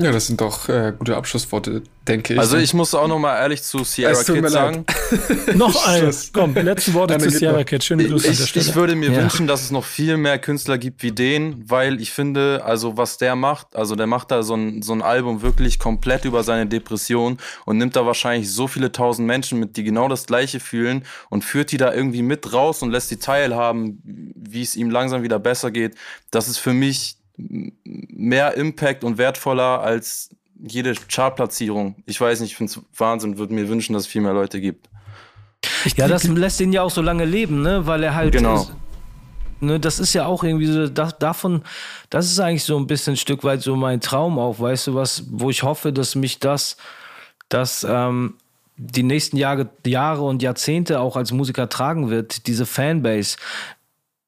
Ja, das sind doch äh, gute Abschlussworte, denke ich. Also ich muss auch noch mal ehrlich zu Sierra Kid sagen. noch eins. Komm, letzte Worte zu Sierra Kid. Schöne Grüße ich, an der Stelle. Ich würde mir ja. wünschen, dass es noch viel mehr Künstler gibt wie den, weil ich finde, also was der macht, also der macht da so ein, so ein Album wirklich komplett über seine Depression und nimmt da wahrscheinlich so viele tausend Menschen mit, die genau das Gleiche fühlen und führt die da irgendwie mit raus und lässt die teilhaben, wie es ihm langsam wieder besser geht. Das ist für mich mehr Impact und wertvoller als jede Chartplatzierung. Ich weiß nicht, ich finde es Wahnsinn, würde mir wünschen, dass es viel mehr Leute gibt. Ja, das lässt ihn ja auch so lange leben, ne? Weil er halt. Genau. Ne, das ist ja auch irgendwie so, das, davon, das ist eigentlich so ein bisschen ein Stück weit so mein Traum auch, weißt du was, wo ich hoffe, dass mich das, dass ähm, die nächsten Jahre, Jahre und Jahrzehnte auch als Musiker tragen wird, diese Fanbase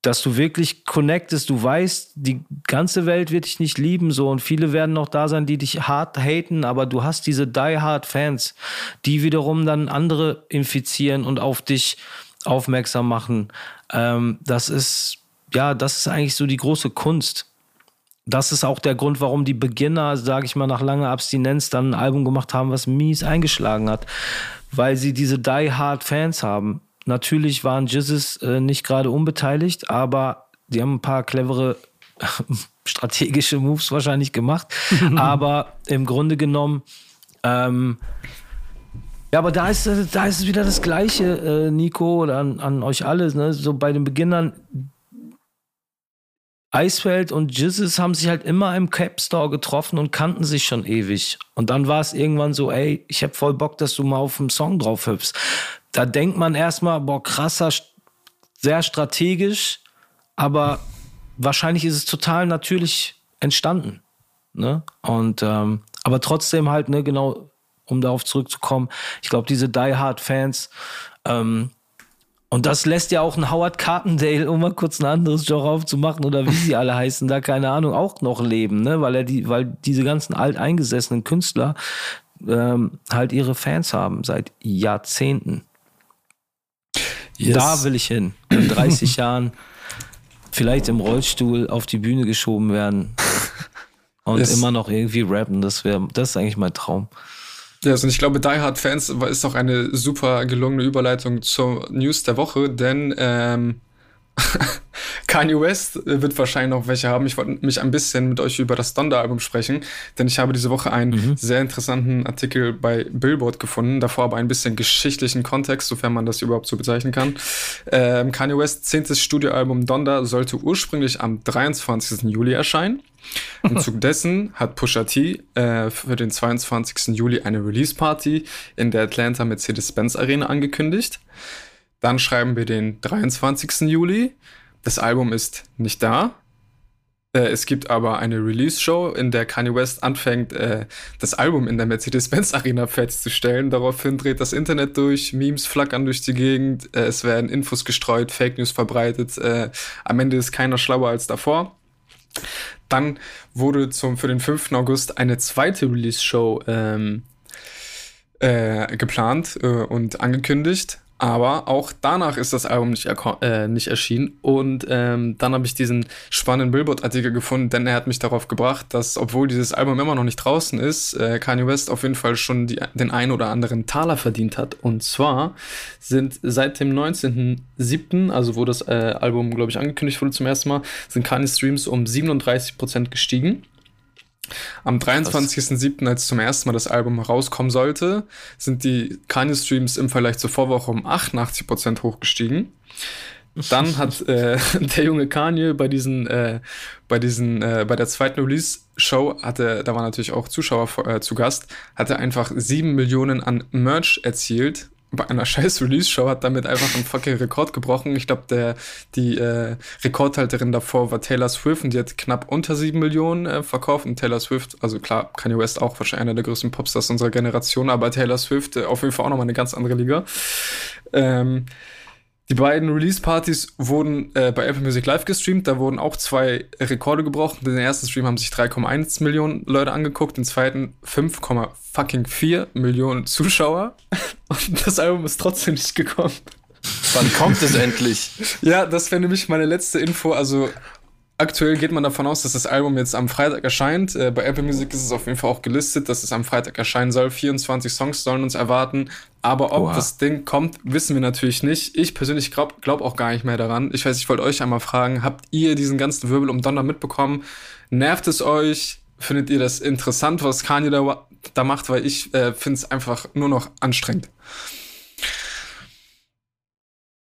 dass du wirklich connectest, du weißt, die ganze Welt wird dich nicht lieben, so und viele werden noch da sein, die dich hart haten, aber du hast diese die-hard Fans, die wiederum dann andere infizieren und auf dich aufmerksam machen. Ähm, das ist, ja, das ist eigentlich so die große Kunst. Das ist auch der Grund, warum die Beginner, sage ich mal, nach langer Abstinenz dann ein Album gemacht haben, was mies eingeschlagen hat, weil sie diese die-hard Fans haben Natürlich waren Jizzes äh, nicht gerade unbeteiligt, aber die haben ein paar clevere strategische Moves wahrscheinlich gemacht. aber im Grunde genommen, ähm, ja, aber da ist, äh, da ist es wieder das Gleiche, äh, Nico, oder an, an euch alle. Ne? So bei den Beginnern, Eisfeld und Jizzes haben sich halt immer im Cap Store getroffen und kannten sich schon ewig. Und dann war es irgendwann so, ey, ich hab voll Bock, dass du mal auf dem Song drauf hüpfst da denkt man erstmal, boah, krasser, sehr strategisch, aber wahrscheinlich ist es total natürlich entstanden. Ne? Und ähm, aber trotzdem halt, ne, genau, um darauf zurückzukommen, ich glaube, diese Die Hard Fans, ähm, und das lässt ja auch ein Howard Carpendale, um mal kurz ein anderes Genre aufzumachen oder wie sie alle heißen, da keine Ahnung, auch noch leben, ne? Weil er die, weil diese ganzen alteingesessenen Künstler ähm, halt ihre Fans haben seit Jahrzehnten. Yes. Da will ich hin. In 30 Jahren vielleicht im Rollstuhl auf die Bühne geschoben werden und yes. immer noch irgendwie rappen. Das wäre, das ist eigentlich mein Traum. Ja, also ich glaube, Die Hard Fans ist auch eine super gelungene Überleitung zur News der Woche, denn ähm, Kanye West wird wahrscheinlich noch welche haben. Ich wollte mich ein bisschen mit euch über das Donda-Album sprechen, denn ich habe diese Woche einen mhm. sehr interessanten Artikel bei Billboard gefunden, davor aber ein bisschen geschichtlichen Kontext, sofern man das überhaupt so bezeichnen kann. Ähm, Kanye West zehntes Studioalbum Donda sollte ursprünglich am 23. Juli erscheinen. Im Zug dessen hat Pusha T äh, für den 22. Juli eine Release-Party in der Atlanta Mercedes-Benz Arena angekündigt. Dann schreiben wir den 23. Juli. Das Album ist nicht da. Äh, es gibt aber eine Release-Show, in der Kanye West anfängt, äh, das Album in der Mercedes-Benz Arena fertigzustellen. Daraufhin dreht das Internet durch, Memes flackern durch die Gegend, äh, es werden Infos gestreut, Fake News verbreitet. Am Ende ist keiner schlauer als davor. Dann wurde zum, für den 5. August eine zweite Release-Show ähm, äh, geplant und angekündigt. Aber auch danach ist das Album nicht, äh, nicht erschienen. Und ähm, dann habe ich diesen spannenden Billboard-Artikel gefunden, denn er hat mich darauf gebracht, dass, obwohl dieses Album immer noch nicht draußen ist, äh, Kanye West auf jeden Fall schon die, den ein oder anderen Taler verdient hat. Und zwar sind seit dem 19.07., also wo das äh, Album, glaube ich, angekündigt wurde zum ersten Mal, sind Kanye Streams um 37% gestiegen. Am 23.07., als zum ersten Mal das Album rauskommen sollte, sind die Kanye-Streams im Vergleich zur Vorwoche um 88% hochgestiegen. Dann hat äh, der junge Kanye bei diesen, äh, bei diesen, äh, bei der zweiten Release-Show hatte, da waren natürlich auch Zuschauer äh, zu Gast, hatte einfach sieben Millionen an Merch erzielt bei einer scheiß Release-Show hat damit einfach einen fucking Rekord gebrochen. Ich glaube, der die äh, Rekordhalterin davor war Taylor Swift und die hat knapp unter sieben Millionen äh, verkauft. Und Taylor Swift, also klar, Kanye West auch wahrscheinlich einer der größten Popstars unserer Generation, aber Taylor Swift äh, auf jeden Fall auch nochmal eine ganz andere Liga. Ähm, die beiden Release-Partys wurden äh, bei Apple Music Live gestreamt. Da wurden auch zwei Rekorde gebrochen. Den ersten Stream haben sich 3,1 Millionen Leute angeguckt, den zweiten 5,4 Millionen Zuschauer. Und das Album ist trotzdem nicht gekommen. Wann kommt es endlich? Ja, das wäre nämlich meine letzte Info. Also Aktuell geht man davon aus, dass das Album jetzt am Freitag erscheint. Äh, bei Apple Music ist es auf jeden Fall auch gelistet, dass es am Freitag erscheinen soll. 24 Songs sollen uns erwarten. Aber ob Oha. das Ding kommt, wissen wir natürlich nicht. Ich persönlich glaube glaub auch gar nicht mehr daran. Ich weiß, ich wollte euch einmal fragen, habt ihr diesen ganzen Wirbel um Donner mitbekommen? Nervt es euch? Findet ihr das interessant, was Kanye da, da macht? Weil ich äh, finde es einfach nur noch anstrengend.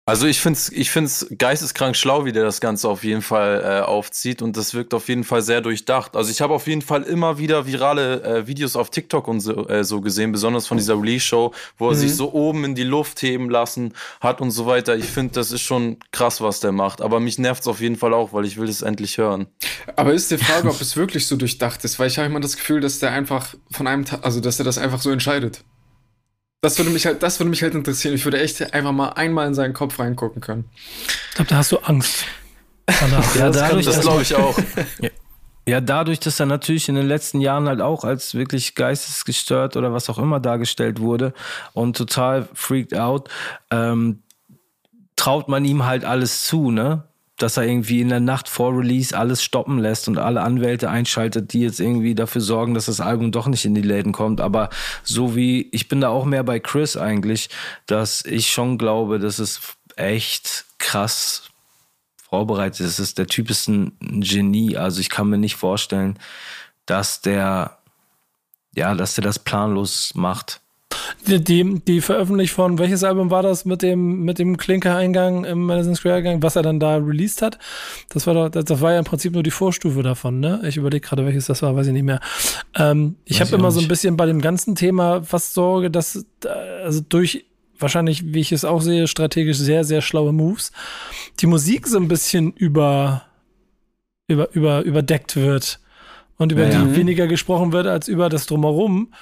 Also ich finde es ich find's geisteskrank schlau, wie der das Ganze auf jeden Fall äh, aufzieht und das wirkt auf jeden Fall sehr durchdacht. Also ich habe auf jeden Fall immer wieder virale äh, Videos auf TikTok und so, äh, so gesehen, besonders von dieser Release-Show, wo er mhm. sich so oben in die Luft heben lassen hat und so weiter. Ich finde, das ist schon krass, was der macht. Aber mich nervt es auf jeden Fall auch, weil ich will es endlich hören. Aber ist die Frage, ob es wirklich so durchdacht ist, weil ich habe immer das Gefühl, dass der einfach von einem, Ta also dass er das einfach so entscheidet. Das würde mich halt, das würde mich halt interessieren. Ich würde echt einfach mal einmal in seinen Kopf reingucken können. Ich glaube, da hast du Angst. ja, das, dadurch, das glaube ich auch. Ja, dadurch, dass er natürlich in den letzten Jahren halt auch als wirklich geistesgestört oder was auch immer dargestellt wurde und total freaked out, ähm, traut man ihm halt alles zu, ne? Dass er irgendwie in der Nacht vor Release alles stoppen lässt und alle Anwälte einschaltet, die jetzt irgendwie dafür sorgen, dass das Album doch nicht in die Läden kommt. Aber so wie, ich bin da auch mehr bei Chris eigentlich, dass ich schon glaube, dass es echt krass vorbereitet ist. ist der Typ ist ein Genie. Also ich kann mir nicht vorstellen, dass der, ja, dass der das planlos macht. Die, die, die veröffentlicht von, welches Album war das mit dem, mit dem Klinker-Eingang im Madison Square Gang, was er dann da released hat? Das war doch, das, das war ja im Prinzip nur die Vorstufe davon, ne? Ich überlege gerade, welches das war, weiß ich nicht mehr. Ähm, ich habe immer so ein bisschen bei dem ganzen Thema fast Sorge, dass, also durch wahrscheinlich, wie ich es auch sehe, strategisch sehr, sehr schlaue Moves, die Musik so ein bisschen über, über, über, überdeckt wird und über ja, die ja. weniger gesprochen wird als über das Drumherum,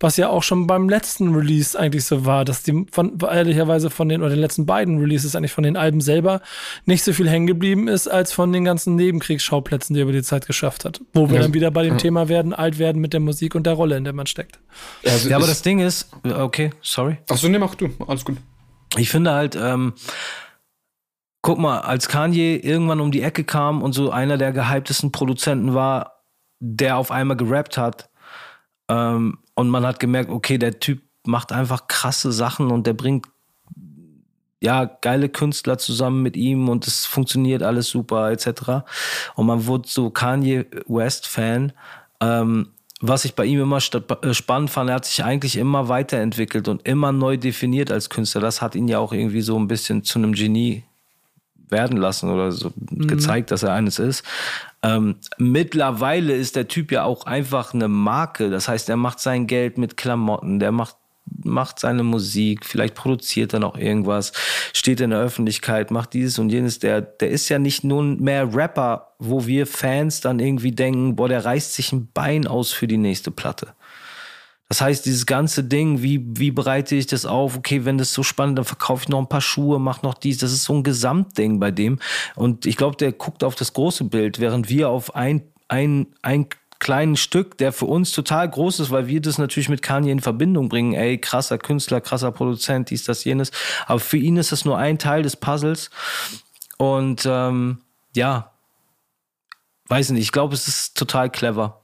was ja auch schon beim letzten Release eigentlich so war, dass die von ehrlicherweise von den oder den letzten beiden Releases eigentlich von den Alben selber nicht so viel hängen geblieben ist als von den ganzen Nebenkriegsschauplätzen, die er über die Zeit geschafft hat. Wo wir ja. dann wieder bei dem Thema werden, alt werden mit der Musik und der Rolle, in der man steckt. Also ja, aber das Ding ist, okay, sorry. Achso, nee, mach du, alles gut. Ich finde halt, ähm, guck mal, als Kanye irgendwann um die Ecke kam und so einer der gehyptesten Produzenten war, der auf einmal gerappt hat. Ähm, und man hat gemerkt, okay, der Typ macht einfach krasse Sachen und der bringt ja geile Künstler zusammen mit ihm und es funktioniert alles super etc. Und man wurde so Kanye West Fan. Ähm, was ich bei ihm immer äh, spannend fand, er hat sich eigentlich immer weiterentwickelt und immer neu definiert als Künstler. Das hat ihn ja auch irgendwie so ein bisschen zu einem Genie werden lassen oder so mhm. gezeigt, dass er eines ist. Ähm, mittlerweile ist der Typ ja auch einfach eine Marke. Das heißt, er macht sein Geld mit Klamotten, der macht macht seine Musik, vielleicht produziert er noch irgendwas, steht in der Öffentlichkeit, macht dieses und jenes. Der, der ist ja nicht nur mehr Rapper, wo wir Fans dann irgendwie denken, boah, der reißt sich ein Bein aus für die nächste Platte. Das heißt, dieses ganze Ding, wie, wie bereite ich das auf? Okay, wenn das so spannend, dann verkaufe ich noch ein paar Schuhe, mach noch dies. Das ist so ein Gesamtding bei dem. Und ich glaube, der guckt auf das große Bild, während wir auf ein, ein, ein kleinen Stück, der für uns total groß ist, weil wir das natürlich mit Kanye in Verbindung bringen. Ey, krasser Künstler, krasser Produzent, dies, das, jenes. Aber für ihn ist das nur ein Teil des Puzzles. Und ähm, ja, weiß nicht, ich glaube, es ist total clever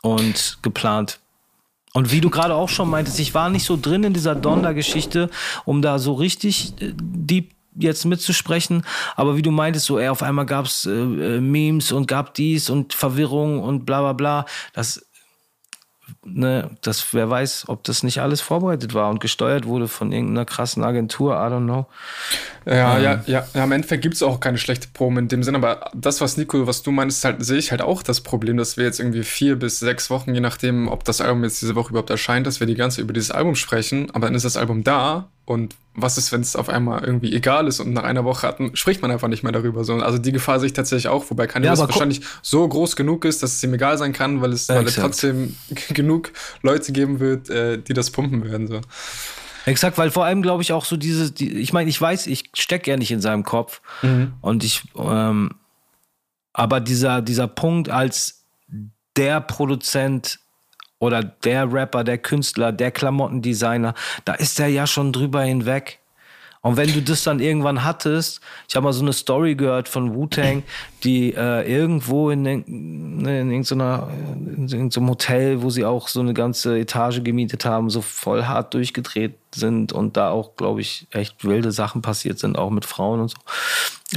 und geplant. Und wie du gerade auch schon meintest, ich war nicht so drin in dieser Donda-Geschichte, um da so richtig äh, deep jetzt mitzusprechen. Aber wie du meintest, so, ey, auf einmal gab's äh, äh, Memes und gab dies und Verwirrung und bla bla bla. Das ne, das, wer weiß, ob das nicht alles vorbereitet war und gesteuert wurde von irgendeiner krassen Agentur, I don't know. Ja, ähm. ja, ja, ja, im Endeffekt gibt es auch keine schlechte Promo in dem Sinne, aber das, was Nico, was du meinst, halt, sehe ich halt auch das Problem, dass wir jetzt irgendwie vier bis sechs Wochen, je nachdem, ob das Album jetzt diese Woche überhaupt erscheint, dass wir die ganze über dieses Album sprechen, aber dann ist das Album da und was ist, wenn es auf einmal irgendwie egal ist und nach einer Woche hat, spricht man einfach nicht mehr darüber. So, also die Gefahr sehe ich tatsächlich auch, wobei Kanye ja, wahrscheinlich so groß genug ist, dass es ihm egal sein kann, weil es, ja, weil es trotzdem genug Leute geben wird, äh, die das pumpen werden. So. Exakt, weil vor allem glaube ich auch so diese, die, ich meine, ich weiß, ich stecke ja nicht in seinem Kopf mhm. und ich, ähm, aber dieser, dieser Punkt als der Produzent oder der Rapper, der Künstler, der Klamottendesigner, da ist er ja schon drüber hinweg. Und wenn du das dann irgendwann hattest, ich habe mal so eine Story gehört von Wu-Tang, die äh, irgendwo in, in, in, irgendeiner, in irgendeinem Hotel, wo sie auch so eine ganze Etage gemietet haben, so voll hart durchgedreht sind und da auch, glaube ich, echt wilde Sachen passiert sind, auch mit Frauen und so.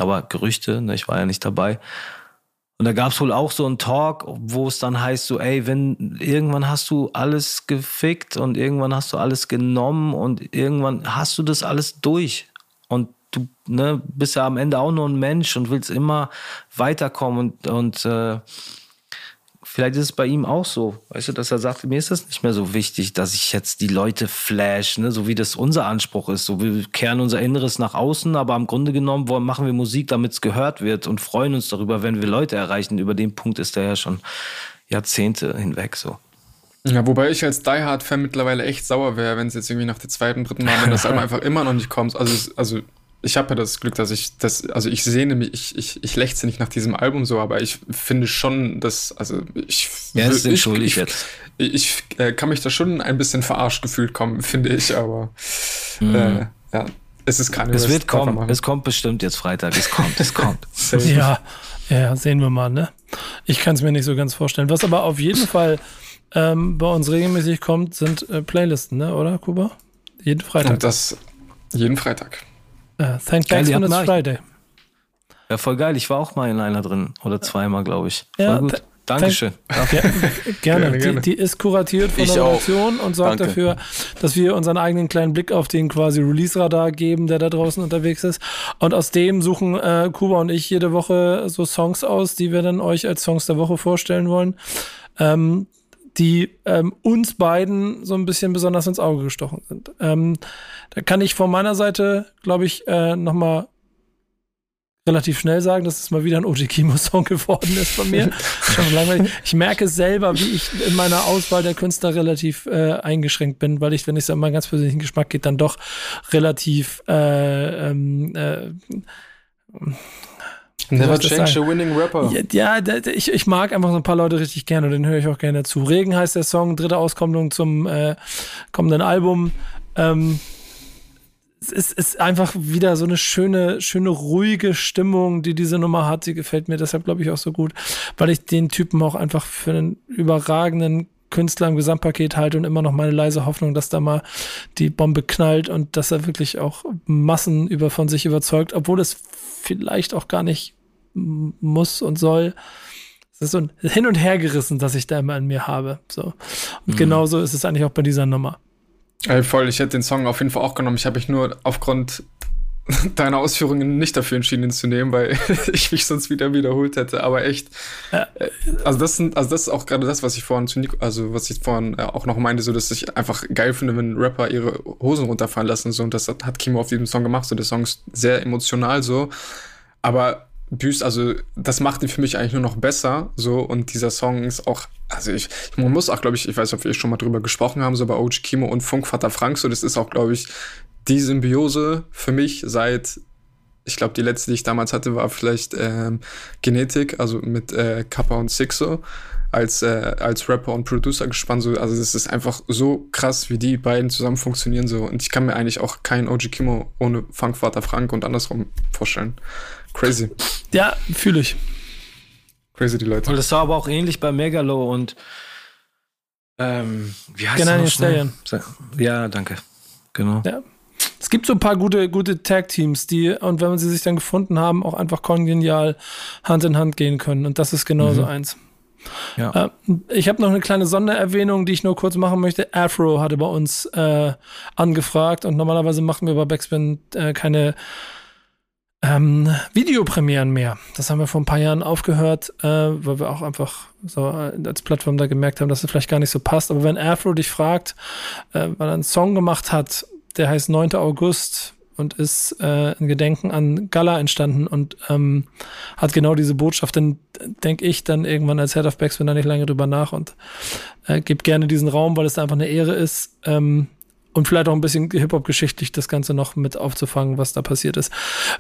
Aber Gerüchte, ne, ich war ja nicht dabei. Und da gab es wohl auch so einen Talk, wo es dann heißt so, ey, wenn irgendwann hast du alles gefickt und irgendwann hast du alles genommen und irgendwann hast du das alles durch. Und du ne, bist ja am Ende auch nur ein Mensch und willst immer weiterkommen und, und äh, vielleicht ist es bei ihm auch so, weißt du, dass er sagt, mir ist das nicht mehr so wichtig, dass ich jetzt die Leute flash, ne, so wie das unser Anspruch ist. So, wir kehren unser Inneres nach außen, aber im Grunde genommen wollen, machen wir Musik, damit es gehört wird und freuen uns darüber, wenn wir Leute erreichen. Über den Punkt ist er ja schon Jahrzehnte hinweg so. Ja, wobei ich als Die Hard-Fan mittlerweile echt sauer wäre, wenn es jetzt irgendwie nach der zweiten, dritten Mal, wenn das Album einfach immer noch nicht kommt. Also, also ich habe ja das Glück, dass ich das, also ich sehne mich, ich, ich, ich lechze nicht nach diesem Album so, aber ich finde schon, dass, also ich. Ja, ist ich, ich, jetzt. Ich, ich äh, kann mich da schon ein bisschen verarscht gefühlt kommen, finde ich, aber mhm. äh, ja, es ist keine Es wird kommen, es kommt bestimmt jetzt Freitag, es kommt, es kommt. ja, ja, sehen wir mal, ne? Ich kann es mir nicht so ganz vorstellen. Was aber auf jeden Fall ähm, bei uns regelmäßig kommt, sind äh, Playlisten, ne, oder, Kuba? Jeden Freitag. Und das jeden Freitag. Uh, thank geil, when it's Friday. Ja, voll geil. Ich war auch mal in einer drin. Oder zweimal, glaube ich. Voll ja, gut. Dankeschön. Ja, gerne. gerne, gerne. Die, die, ist kuratiert von ich der Redaktion und sorgt Danke. dafür, dass wir unseren eigenen kleinen Blick auf den quasi Release-Radar geben, der da draußen unterwegs ist. Und aus dem suchen äh, Kuba und ich jede Woche so Songs aus, die wir dann euch als Songs der Woche vorstellen wollen. Ähm, die ähm, uns beiden so ein bisschen besonders ins Auge gestochen sind. Ähm, da kann ich von meiner Seite, glaube ich, äh, nochmal relativ schnell sagen, dass es mal wieder ein OG Kimo-Song geworden ist von mir. Schon. Ich merke selber, wie ich in meiner Auswahl der Künstler relativ äh, eingeschränkt bin, weil ich, wenn es an meinen ganz persönlichen Geschmack geht, dann doch relativ äh, ähm, äh, Never change a winning rapper. Ja, ja, ich, ich mag einfach so ein paar Leute richtig gerne und den höre ich auch gerne zu. Regen heißt der Song, dritte Auskopplung zum äh, kommenden Album. Ähm, es ist einfach wieder so eine schöne, schöne, ruhige Stimmung, die diese Nummer hat. Sie gefällt mir deshalb, glaube ich, auch so gut, weil ich den Typen auch einfach für einen überragenden Künstler im Gesamtpaket halte und immer noch meine leise Hoffnung, dass da mal die Bombe knallt und dass er wirklich auch Massen über von sich überzeugt, obwohl es vielleicht auch gar nicht muss und soll. Es ist so ein Hin- und Hergerissen, das ich da immer in mir habe. So. Und mhm. genauso ist es eigentlich auch bei dieser Nummer. Ey, voll, ich hätte den Song auf jeden Fall auch genommen. Ich habe mich nur aufgrund deiner Ausführungen nicht dafür entschieden, ihn zu nehmen, weil ich mich sonst wieder wiederholt hätte. Aber echt, ja. Äh, also das sind, also das ist auch gerade das, was ich vorhin zu Nico, also was ich vorhin äh, auch noch meinte, so dass ich einfach geil finde, wenn Rapper ihre Hosen runterfallen lassen so und das hat Kimo auf diesem Song gemacht. So der Song ist sehr emotional so, aber Büst, also das macht ihn für mich eigentlich nur noch besser. So, und dieser Song ist auch, also ich, man muss auch, glaube ich, ich weiß ob wir schon mal drüber gesprochen haben, so bei OG Kimo und Funkvater Frank, so, das ist auch, glaube ich, die Symbiose für mich seit, ich glaube, die letzte, die ich damals hatte, war vielleicht ähm, Genetik, also mit äh, Kappa und Sixo als, äh, als Rapper und Producer gespannt. So, also das ist einfach so krass, wie die beiden zusammen funktionieren. So. Und ich kann mir eigentlich auch keinen OG Kimo ohne Funkvater Frank und andersrum vorstellen. Crazy. Ja, fühle ich. Crazy die Leute. Und das war aber auch ähnlich bei Megalo und ähm, wie heißt genau, Stallion. Ja, danke. Genau. Ja. Es gibt so ein paar gute, gute Tag-Teams, die, und wenn sie sich dann gefunden haben, auch einfach kongenial Hand in Hand gehen können. Und das ist genauso mhm. eins. Ja. Äh, ich habe noch eine kleine Sondererwähnung, die ich nur kurz machen möchte. Afro hatte bei uns äh, angefragt und normalerweise machen wir bei Backspin äh, keine ähm, Videopremieren mehr. Das haben wir vor ein paar Jahren aufgehört, äh, weil wir auch einfach so äh, als Plattform da gemerkt haben, dass es vielleicht gar nicht so passt. Aber wenn Afro dich fragt, äh, weil er einen Song gemacht hat, der heißt 9. August und ist äh, ein Gedenken an Gala entstanden und ähm, hat genau diese Botschaft, dann denke ich dann irgendwann als Head of Backspin da nicht lange drüber nach und äh, gebe gerne diesen Raum, weil es einfach eine Ehre ist, ähm, und vielleicht auch ein bisschen Hip-Hop-geschichtlich das Ganze noch mit aufzufangen, was da passiert ist.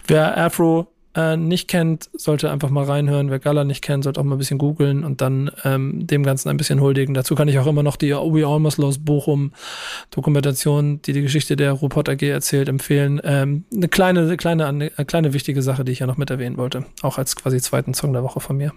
Wer Afro äh, nicht kennt, sollte einfach mal reinhören. Wer Gala nicht kennt, sollte auch mal ein bisschen googeln und dann ähm, dem Ganzen ein bisschen huldigen. Dazu kann ich auch immer noch die We Almost Lost Bochum Dokumentation, die die Geschichte der Ruport AG erzählt, empfehlen. Ähm, eine kleine, eine kleine, eine kleine wichtige Sache, die ich ja noch mit erwähnen wollte. Auch als quasi zweiten Song der Woche von mir.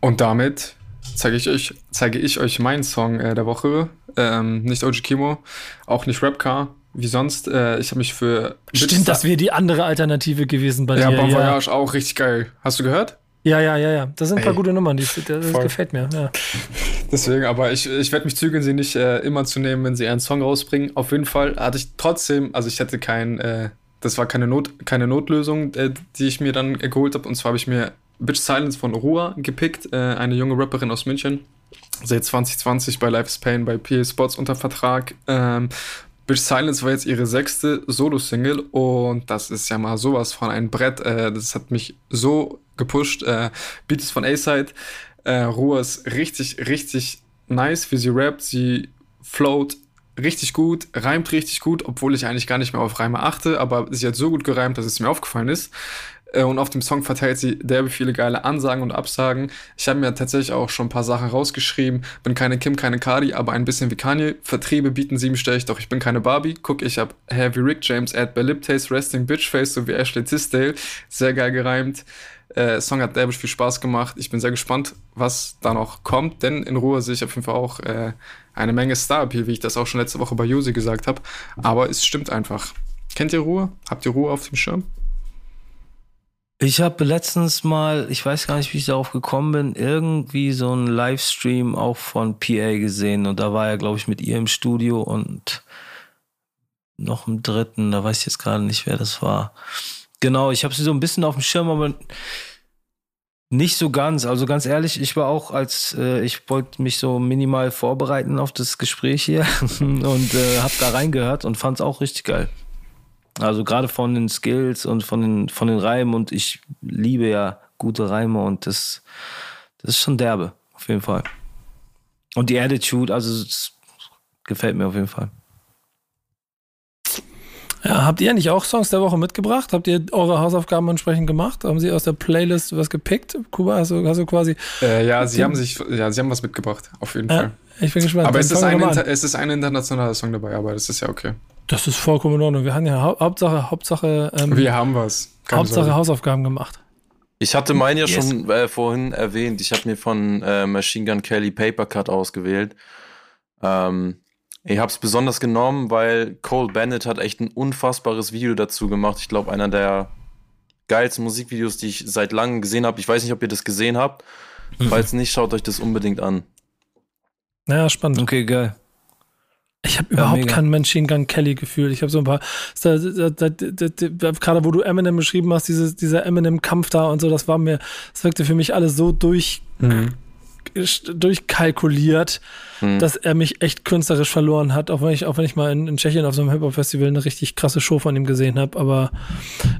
Und damit zeige ich euch, zeige ich euch meinen Song äh, der Woche. Ähm, nicht OG Kimo, auch nicht Rapcar, wie sonst. Äh, ich habe mich für. Stimmt, das wäre die andere Alternative gewesen bei ja, dir. Bon Voyage ja, auch richtig geil. Hast du gehört? Ja, ja, ja, ja. Das sind ein paar Ey. gute Nummern, die, das Voll. gefällt mir. Ja. Deswegen, aber ich, ich werde mich zügeln, sie nicht äh, immer zu nehmen, wenn sie einen Song rausbringen. Auf jeden Fall hatte ich trotzdem, also ich hatte kein, äh, das war keine, Not, keine Notlösung, äh, die ich mir dann geholt habe. Und zwar habe ich mir Bitch Silence von Rua gepickt, äh, eine junge Rapperin aus München. Seit 2020 bei Life is Pain, bei PA Sports unter Vertrag. Ähm, Bitch Silence war jetzt ihre sechste Solo-Single und das ist ja mal sowas von ein Brett. Äh, das hat mich so gepusht. Äh, Beat ist von A-Side. Äh, Rua ist richtig, richtig nice, wie sie rappt. Sie float richtig gut, reimt richtig gut, obwohl ich eigentlich gar nicht mehr auf Reime achte, aber sie hat so gut gereimt, dass es mir aufgefallen ist. Äh, und auf dem Song verteilt sie derbe viele geile Ansagen und Absagen. Ich habe mir tatsächlich auch schon ein paar Sachen rausgeschrieben. Bin keine Kim, keine Cardi, aber ein bisschen wie Kanye. Vertriebe bieten sieben Stech, doch ich bin keine Barbie. Guck, ich hab Heavy Rick James, Ad Lip Taste, Resting Bitch Face, so wie Ashley Tisdale. Sehr geil gereimt. Äh, Song hat derbe viel Spaß gemacht. Ich bin sehr gespannt, was da noch kommt, denn in Ruhe sehe ich auf jeden Fall auch äh, eine Menge Star-Appeal, wie ich das auch schon letzte Woche bei Yusi gesagt habe. Aber es stimmt einfach. Kennt ihr Ruhe? Habt ihr Ruhe auf dem Schirm? Ich habe letztens mal, ich weiß gar nicht, wie ich darauf gekommen bin, irgendwie so einen Livestream auch von PA gesehen und da war er, glaube ich, mit ihr im Studio und noch im dritten, da weiß ich jetzt gerade nicht, wer das war. Genau, ich habe sie so ein bisschen auf dem Schirm, aber nicht so ganz. Also ganz ehrlich, ich war auch als äh, ich wollte mich so minimal vorbereiten auf das Gespräch hier und äh, habe da reingehört und fand es auch richtig geil. Also gerade von den Skills und von den, von den Reimen und ich liebe ja gute Reime und das, das ist schon derbe, auf jeden Fall. Und die Attitude, also es gefällt mir auf jeden Fall. Ja, habt ihr nicht auch Songs der Woche mitgebracht? Habt ihr eure Hausaufgaben entsprechend gemacht? Haben sie aus der Playlist was gepickt? Kuba, hast du, hast du quasi. Äh, ja, sie haben sich, ja, sie haben was mitgebracht, auf jeden Ja, Fall. ich bin gespannt. Aber es ist, ein, es ist ein internationaler Song dabei, aber das ist ja okay. Das ist vollkommen in Ordnung. Wir haben ja Hau Hauptsache, Hauptsache, ähm, Wir haben was. Keine Hauptsache Sorge. Hausaufgaben gemacht. Ich hatte meinen ja Yes. schon äh, vorhin erwähnt. Ich habe mir von äh, Machine Gun Kelly Paper Cut ausgewählt. Ähm, ich habe es besonders genommen, weil Cole Bennett hat echt ein unfassbares Video dazu gemacht. Ich glaube, einer der geilsten Musikvideos, die ich seit langem gesehen habe. Ich weiß nicht, ob ihr das gesehen habt. Falls nicht, schaut euch das unbedingt an. Naja, spannend. Okay, geil. Ich habe überhaupt mega. kein Machine Gun Kelly Gefühl. Ich habe so ein paar, da, da, da, gerade wo du Eminem beschrieben hast, dieses, dieser Eminem-Kampf da und so, das war mir, das wirkte für mich alles so durch, Mhm. Durchkalkuliert, Hm. dass er mich echt künstlerisch verloren hat, auch wenn ich, auch wenn ich mal in, in Tschechien auf so einem Hip-Hop-Festival eine richtig krasse Show von ihm gesehen habe. Aber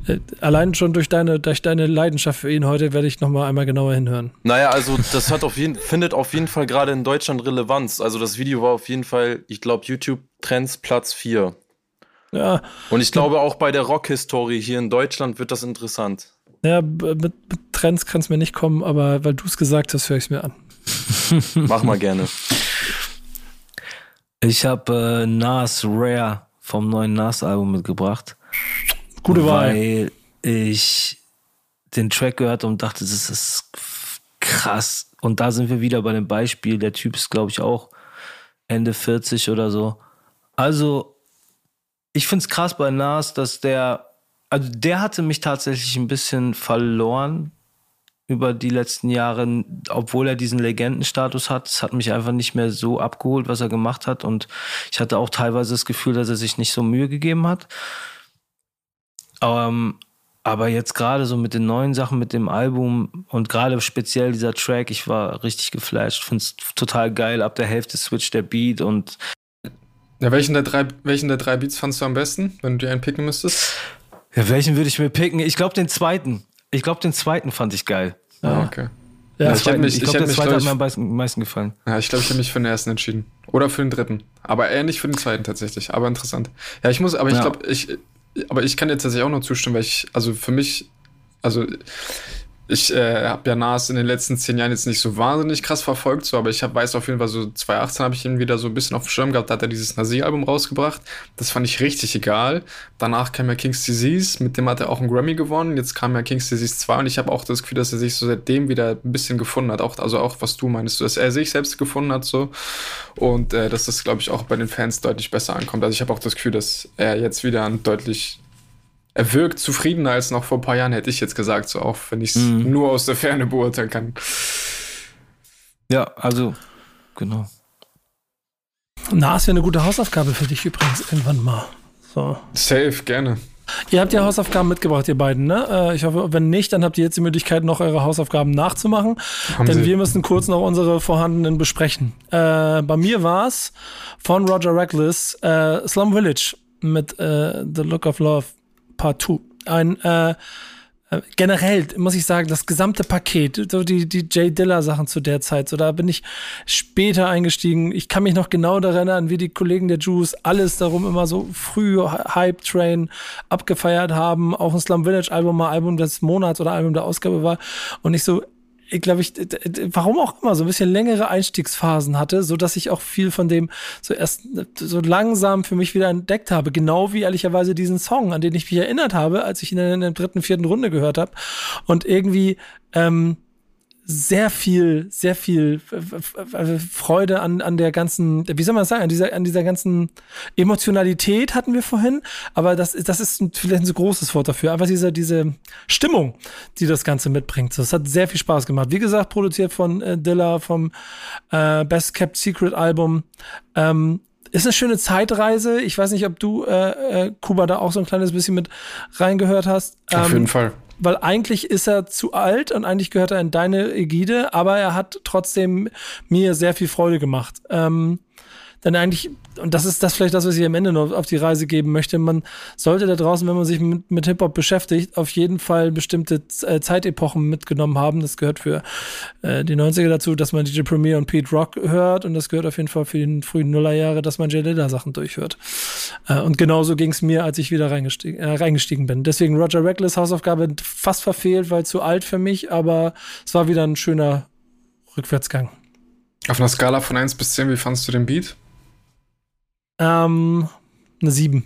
äh, allein schon durch deine, durch deine Leidenschaft für ihn heute werde ich nochmal einmal genauer hinhören. Naja, also das hat auf jeden, findet auf jeden Fall gerade in Deutschland Relevanz. Also das Video war auf jeden Fall, ich glaube, YouTube-Trends Platz 4. Ja, Und ich glaube, auch bei der Rock-Historie hier in Deutschland wird das interessant. ja mit, mit Trends kann es mir nicht kommen, aber weil du es gesagt hast, höre ich es mir an. Mach mal gerne. Ich habe äh, Nas Rare vom neuen Nas-Album mitgebracht. Gute Wahl. Weil ich den Track gehört und dachte, das ist krass. Und da sind wir wieder bei dem Beispiel. Der Typ ist, glaube ich, auch Ende 40 oder so. Also, ich finde es krass bei Nas, dass der, also der hatte mich tatsächlich ein bisschen verloren über die letzten Jahre, obwohl er diesen Legendenstatus hat. Es hat mich einfach nicht mehr so abgeholt, was er gemacht hat. Und ich hatte auch teilweise das Gefühl, dass er sich nicht so Mühe gegeben hat. Ähm, aber jetzt gerade so mit den neuen Sachen, mit dem Album und gerade speziell dieser Track, ich war richtig geflasht. Finde es total geil. Ab der Hälfte switcht der Beat und Ja, welchen der, drei, welchen der drei Beats fandst du am besten, wenn du dir einen picken müsstest? ja, welchen würde ich mir picken? Ich glaube den zweiten. Ich glaube den zweiten fand ich geil. Ah, okay. Ja, ich mich, ich ich glaube, der mich, zweite glaub hat ich, mir am meisten, gefallen. ja, ich glaube, ich habe mich für den ersten entschieden. Oder für den dritten. Aber eher nicht für den zweiten tatsächlich. Aber interessant. Ja, ich muss, aber ich Ja. glaube, ich, aber ich kann dir tatsächlich auch noch zustimmen, weil ich, also für mich, also ich äh, habe ja Nas in den letzten zehn Jahren jetzt nicht so wahnsinnig krass verfolgt, so, aber ich hab, weiß auf jeden Fall, so 2018 habe ich ihn wieder so ein bisschen auf dem Schirm gehabt, da hat er dieses Nasir-Album rausgebracht. Das fand ich richtig egal. Danach kam ja King's Disease, mit dem hat er auch einen Grammy gewonnen. Jetzt kam ja King's Disease 2 und ich habe auch das Gefühl, dass er sich so seitdem wieder ein bisschen gefunden hat. Auch, also auch, was du meinst, dass er sich selbst gefunden hat, so. Und äh, dass das, glaube ich, auch bei den Fans deutlich besser ankommt. Also ich habe auch das Gefühl, dass er jetzt wieder ein deutlich er wirkt zufriedener als noch vor ein paar Jahren, hätte ich jetzt gesagt, so auch wenn ich es Mhm. nur aus der Ferne beurteilen kann. Ja, also, genau. Na, ist ja eine gute Hausaufgabe für dich übrigens irgendwann mal. So. Safe, gerne. Ihr habt ja Hausaufgaben mitgebracht, ihr beiden, ne? Äh, Ich hoffe, wenn nicht, dann habt ihr jetzt die Möglichkeit, noch eure Hausaufgaben nachzumachen. Haben denn Sie. wir müssen kurz noch unsere vorhandenen besprechen. Äh, bei mir war es von Roger Reckless äh, Slum Village mit äh, The Look of Love Part 2. Ein äh, äh, generell muss ich sagen, das gesamte Paket, so die, die Jay Diller Sachen zu der Zeit, so da bin ich später eingestiegen. Ich kann mich noch genau daran erinnern, wie die Kollegen der Juice alles darum immer so früh Hype Train abgefeiert haben. Auch ein Slum Village Album mal Album des Monats oder Album der Ausgabe war. Und ich so, glaube ich, d- d- warum auch immer, so ein bisschen längere Einstiegsphasen hatte, so dass ich auch viel von dem so erst so langsam für mich wieder entdeckt habe. Genau wie ehrlicherweise diesen Song, an den ich mich erinnert habe, als ich ihn in der dritten, vierten Runde gehört habe. Und irgendwie, ähm, sehr viel, sehr viel f- f- f- Freude an, an der ganzen, wie soll man sagen, an dieser, an dieser ganzen Emotionalität hatten wir vorhin, aber das, das ist vielleicht ein so großes Wort dafür, aber diese, diese Stimmung, die das Ganze mitbringt. Das hat sehr viel Spaß gemacht. Wie gesagt, produziert von äh, Dilla vom äh, Best Kept Secret Album. Ähm, ist eine schöne Zeitreise. Ich weiß nicht, ob du, äh, äh, Kuba, da auch so ein kleines bisschen mit reingehört hast. Auf Ähm, jeden Fall. Weil eigentlich ist er zu alt und eigentlich gehört er in deine Ägide, aber er hat trotzdem mir sehr viel Freude gemacht. Ähm, dann eigentlich, und das ist das vielleicht das, was ich am Ende noch auf die Reise geben möchte, man sollte da draußen, wenn man sich mit, mit Hip-Hop beschäftigt, auf jeden Fall bestimmte äh, Zeitepochen mitgenommen haben. Das gehört für äh, die 90er dazu, dass man DJ Premier und Pete Rock hört und das gehört auf jeden Fall für die frühen Nullerjahre, dass man J. Dilla Sachen durchhört. Äh, und genauso ging es mir, als ich wieder reingestiegen, äh, reingestiegen bin. Deswegen Roger Reckless Hausaufgabe fast verfehlt, weil zu alt für mich, aber es war wieder ein schöner Rückwärtsgang. Auf einer Skala von 1 bis 10, wie fandest du den Beat? Ähm, eine 7.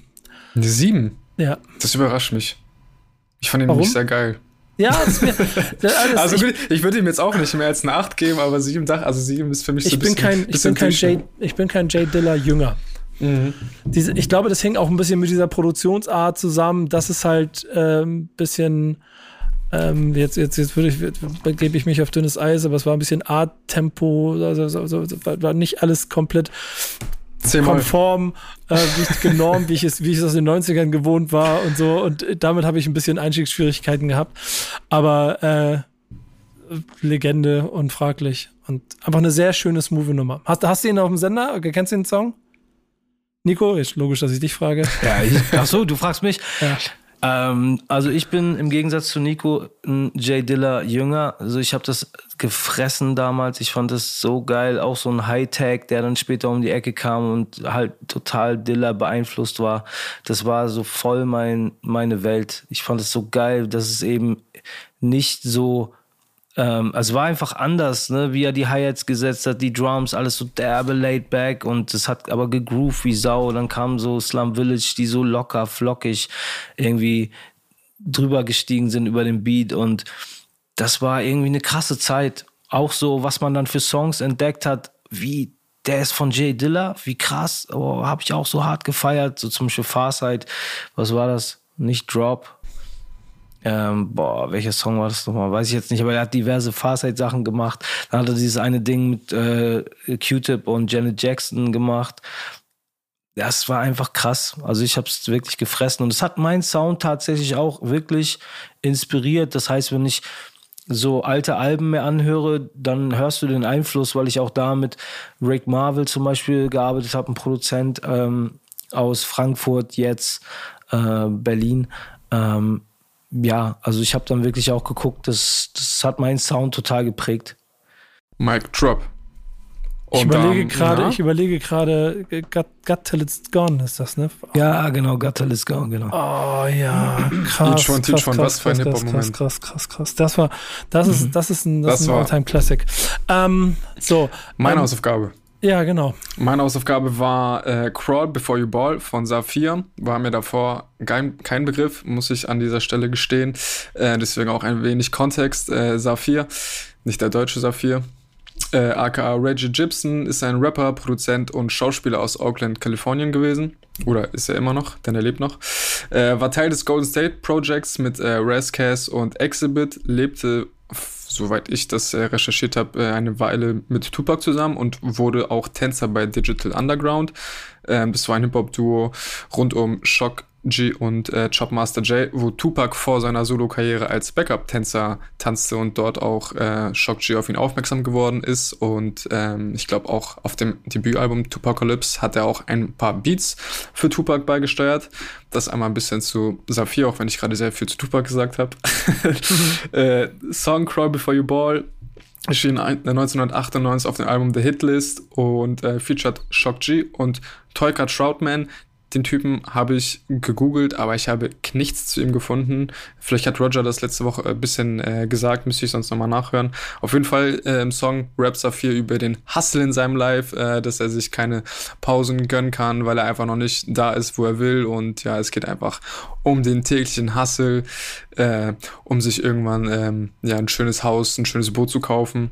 Eine 7? Ja. Das überrascht mich. Ich fand ihn Warum? nämlich sehr geil. Ja, das mir, das, also ich, ich würde ihm jetzt auch nicht mehr als eine 8 geben, aber 7 Dach, also 7 ist für mich so ich ein bisschen, bin kein, ich bin kein Jay, Ich bin kein Jay Diller Jünger. Mhm. Diese, ich glaube, das hängt auch ein bisschen mit dieser Produktionsart zusammen, dass es halt ein ähm, bisschen ähm, jetzt, jetzt, jetzt würde ich, gebe ich mich auf dünnes Eis, aber es war ein bisschen Art-Tempo, also, so, so, war nicht alles komplett konform, äh, wie genormt, wie ich es, wie ich es aus den 90ern gewohnt war und so. Und damit habe ich ein bisschen Einstiegsschwierigkeiten gehabt. Aber äh, Legende und fraglich. Und einfach eine sehr schöne, smooth Nummer. Hast, hast du ihn auf dem Sender? Kennst du den Song? Nico, ist logisch, dass ich dich frage. Ja, ich, ach so, du fragst mich. Ja. Ähm, also ich bin im Gegensatz zu Nico ein Jay Diller Jünger. Also ich habe das gefressen damals. Ich fand das so geil. Auch so ein Hightech, der dann später um die Ecke kam und halt total Diller beeinflusst war. Das war so voll mein, meine Welt. Ich fand es so geil, dass es eben nicht so ähm, also war einfach anders, ne? wie er die Hi-Hats gesetzt hat, die Drums, alles so derbe laid back und es hat aber gegrooved wie Sau. Dann kam so Slum Village, die so locker, flockig irgendwie drüber gestiegen sind über den Beat und das war irgendwie eine krasse Zeit. Auch so, was man dann für Songs entdeckt hat, wie der ist von Jay Dilla, wie krass, oh, habe ich auch so hart gefeiert, so zum Beispiel Farsight, was war das? Nicht Drop, ähm, boah, welcher Song war das nochmal? Weiß ich jetzt nicht, aber er hat diverse Farsight-Sachen gemacht. Dann hat er dieses eine Ding mit äh, Q-Tip und Janet Jackson gemacht. Das war einfach krass. Also ich habe es wirklich gefressen und es hat meinen Sound tatsächlich auch wirklich inspiriert. Das heißt, wenn ich so alte Alben mehr anhöre, dann hörst du den Einfluss, weil ich auch da mit Rick Marvel zum Beispiel gearbeitet habe, ein Produzent ähm, aus Frankfurt, jetzt äh, Berlin. Ähm, ja, also ich habe dann wirklich auch geguckt, das, das hat meinen Sound total geprägt. Mike Drop. Und ich überlege gerade, ja. ich überlege gerade, Got, Got Till It's Gone ist das, ne? Ja, genau, Got Till It's Gone, genau. Oh ja, krass. Schon, krass, schon, krass, was für ein krass, krass, krass, krass, krass. Das war, das ist, mhm. das ist ein, das, das ist ein Alltime Classic. Ähm, so. Meine ähm, Hausaufgabe. Ja, genau. Meine Hausaufgabe war äh, Crawl Before You Ball von Saphir. War mir davor kein, kein Begriff, muss ich an dieser Stelle gestehen. Äh, deswegen auch ein wenig Kontext. Äh, Saphir, nicht der deutsche Saphir. Äh, aka Reggie Gibson ist ein Rapper, Produzent und Schauspieler aus Oakland, Kalifornien gewesen. Oder ist er immer noch, denn er lebt noch. Äh, war Teil des Golden State Projects mit äh, Razcast und Exhibit, lebte soweit ich das äh, recherchiert habe, äh, eine Weile mit Tupac zusammen und wurde auch Tänzer bei Digital Underground. Ähm, das war ein Hip-Hop-Duo rund um Shock G und äh, Chopmaster J, wo Tupac vor seiner Solo-Karriere als Backup-Tänzer tanzte und dort auch äh, Shock G auf ihn aufmerksam geworden ist. Und ähm, ich glaube auch auf dem Debütalbum Tupacalypse hat er auch ein paar Beats für Tupac beigesteuert. Das einmal ein bisschen zu Saphir, auch wenn ich gerade sehr viel zu Tupac gesagt habe. äh, Song Crawl Before You Ball erschien 1998 auf dem Album The Hitlist und äh, featured Shock G und Toyka Troutman, den Typen habe ich gegoogelt, aber ich habe nichts zu ihm gefunden. Vielleicht hat Roger das letzte Woche ein bisschen äh, gesagt, müsste ich sonst nochmal nachhören. Auf jeden Fall äh, im Song rappt Saphir über den Hustle in seinem Life, äh, dass er sich keine Pausen gönnen kann, weil er einfach noch nicht da ist, wo er will. Und ja, es geht einfach um den täglichen Hustle, äh, um sich irgendwann ähm, ja, ein schönes Haus, ein schönes Boot zu kaufen.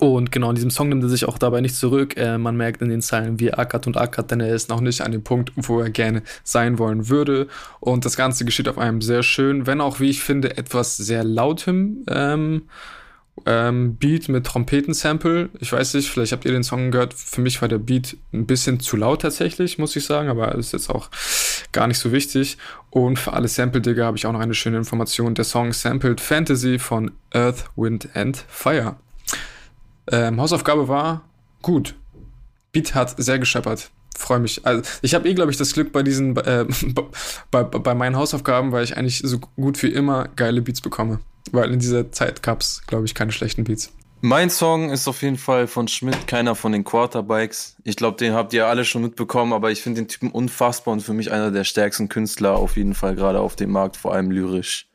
Und genau, in diesem Song nimmt er sich auch dabei nicht zurück. Äh, man merkt in den Zeilen, wie er ackert und ackert, denn er ist noch nicht an dem Punkt, wo er gerne sein wollen würde. Und das Ganze geschieht auf einem sehr schön, wenn auch, wie ich finde, etwas sehr lautem ähm, ähm, Beat mit Trompetensample. Ich weiß nicht, vielleicht habt ihr den Song gehört. Für mich war der Beat ein bisschen zu laut tatsächlich, muss ich sagen, aber ist jetzt auch gar nicht so wichtig. Und für alle Sample-Digger habe ich auch noch eine schöne Information. Der Song sampled Fantasy von Earth, Wind and Fire. Ähm, Hausaufgabe war gut. Beat hat sehr gescheppert. Freue mich. Also ich habe eh, glaube ich, das Glück bei diesen, äh, bei, bei meinen Hausaufgaben, weil ich eigentlich so gut wie immer geile Beats bekomme. Weil in dieser Zeit gab es, glaube ich, keine schlechten Beats. Mein Song ist auf jeden Fall von Schmidt, keiner von den Quarterbikes. Ich glaube, den habt ihr alle schon mitbekommen, aber ich finde den Typen unfassbar und für mich einer der stärksten Künstler auf jeden Fall gerade auf dem Markt, vor allem lyrisch.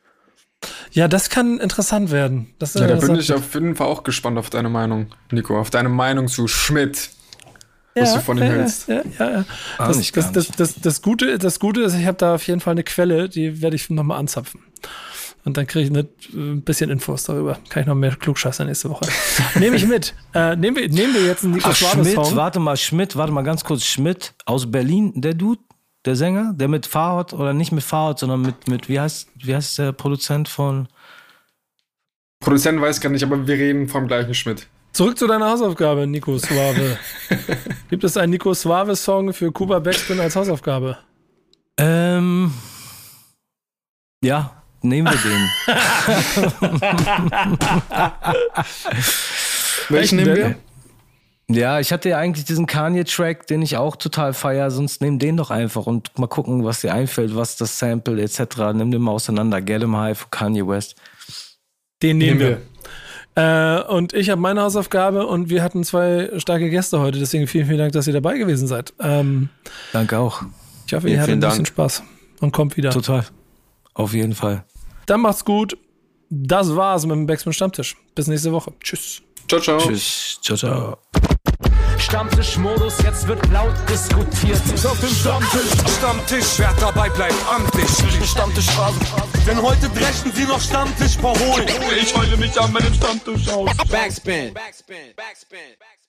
Ja, das kann interessant werden. Das, ja, da bin ich auf jeden Fall auch gespannt auf deine Meinung, Nico, auf deine Meinung zu Schmidt. Was ja, du von ihm hältst. Ja, ja, ja. Das, das, das, das, das, Gute, das Gute ist, ich habe da auf jeden Fall eine Quelle, die werde ich nochmal anzapfen. Und dann kriege ich ein äh, bisschen Infos darüber. Kann ich noch mehr klugscheißer nächste Woche. Nehme ich mit. Äh, nehmen, wir, nehmen wir jetzt einen Nico Ach, Schmidt, warte mal, Schmidt, warte mal ganz kurz. Schmidt aus Berlin, der Dude, der Sänger, der mit Fahrrad oder nicht mit Fahrrad, sondern mit, mit wie heißt, wie heißt der Produzent von. Produzent weiß gar nicht, aber wir reden vom gleichen Schmidt. Zurück zu deiner Hausaufgabe, Nico Suave. Gibt es einen Nico Suave-Song für Kuba Backspin als Hausaufgabe? Ähm. Ja, nehmen wir den. Welchen nehmen wir? Ja, ich hatte ja eigentlich diesen Kanye-Track, den ich auch total feier, sonst nimm den doch einfach und mal gucken, was dir einfällt, was das Sample etc. Nimm den mal auseinander. Get him high für Kanye West. Den nehmen, nehmen wir. Äh, und ich habe meine Hausaufgabe und wir hatten zwei starke Gäste heute, deswegen vielen, vielen Dank, dass ihr dabei gewesen seid. Ähm, Danke auch. Ich hoffe, ihr hattet ein bisschen Dank. Spaß und kommt wieder. Total. Auf jeden Fall. Dann macht's gut. Das war's mit dem Backspin Stammtisch. Bis nächste Woche. Tschüss. Ciao, ciao. Tschüss. Ciao, ciao. Stammtischmodus, jetzt wird laut diskutiert. Auf dem Stammtisch, Stammtisch, wer dabei bleibt, amtlich. Stammtisch Phasen. Denn heute brechen sie noch Stammtisch verholen. Ich heule mich an meinem Stammtisch aus. Backspin. Backspin. Backspin. Backspin.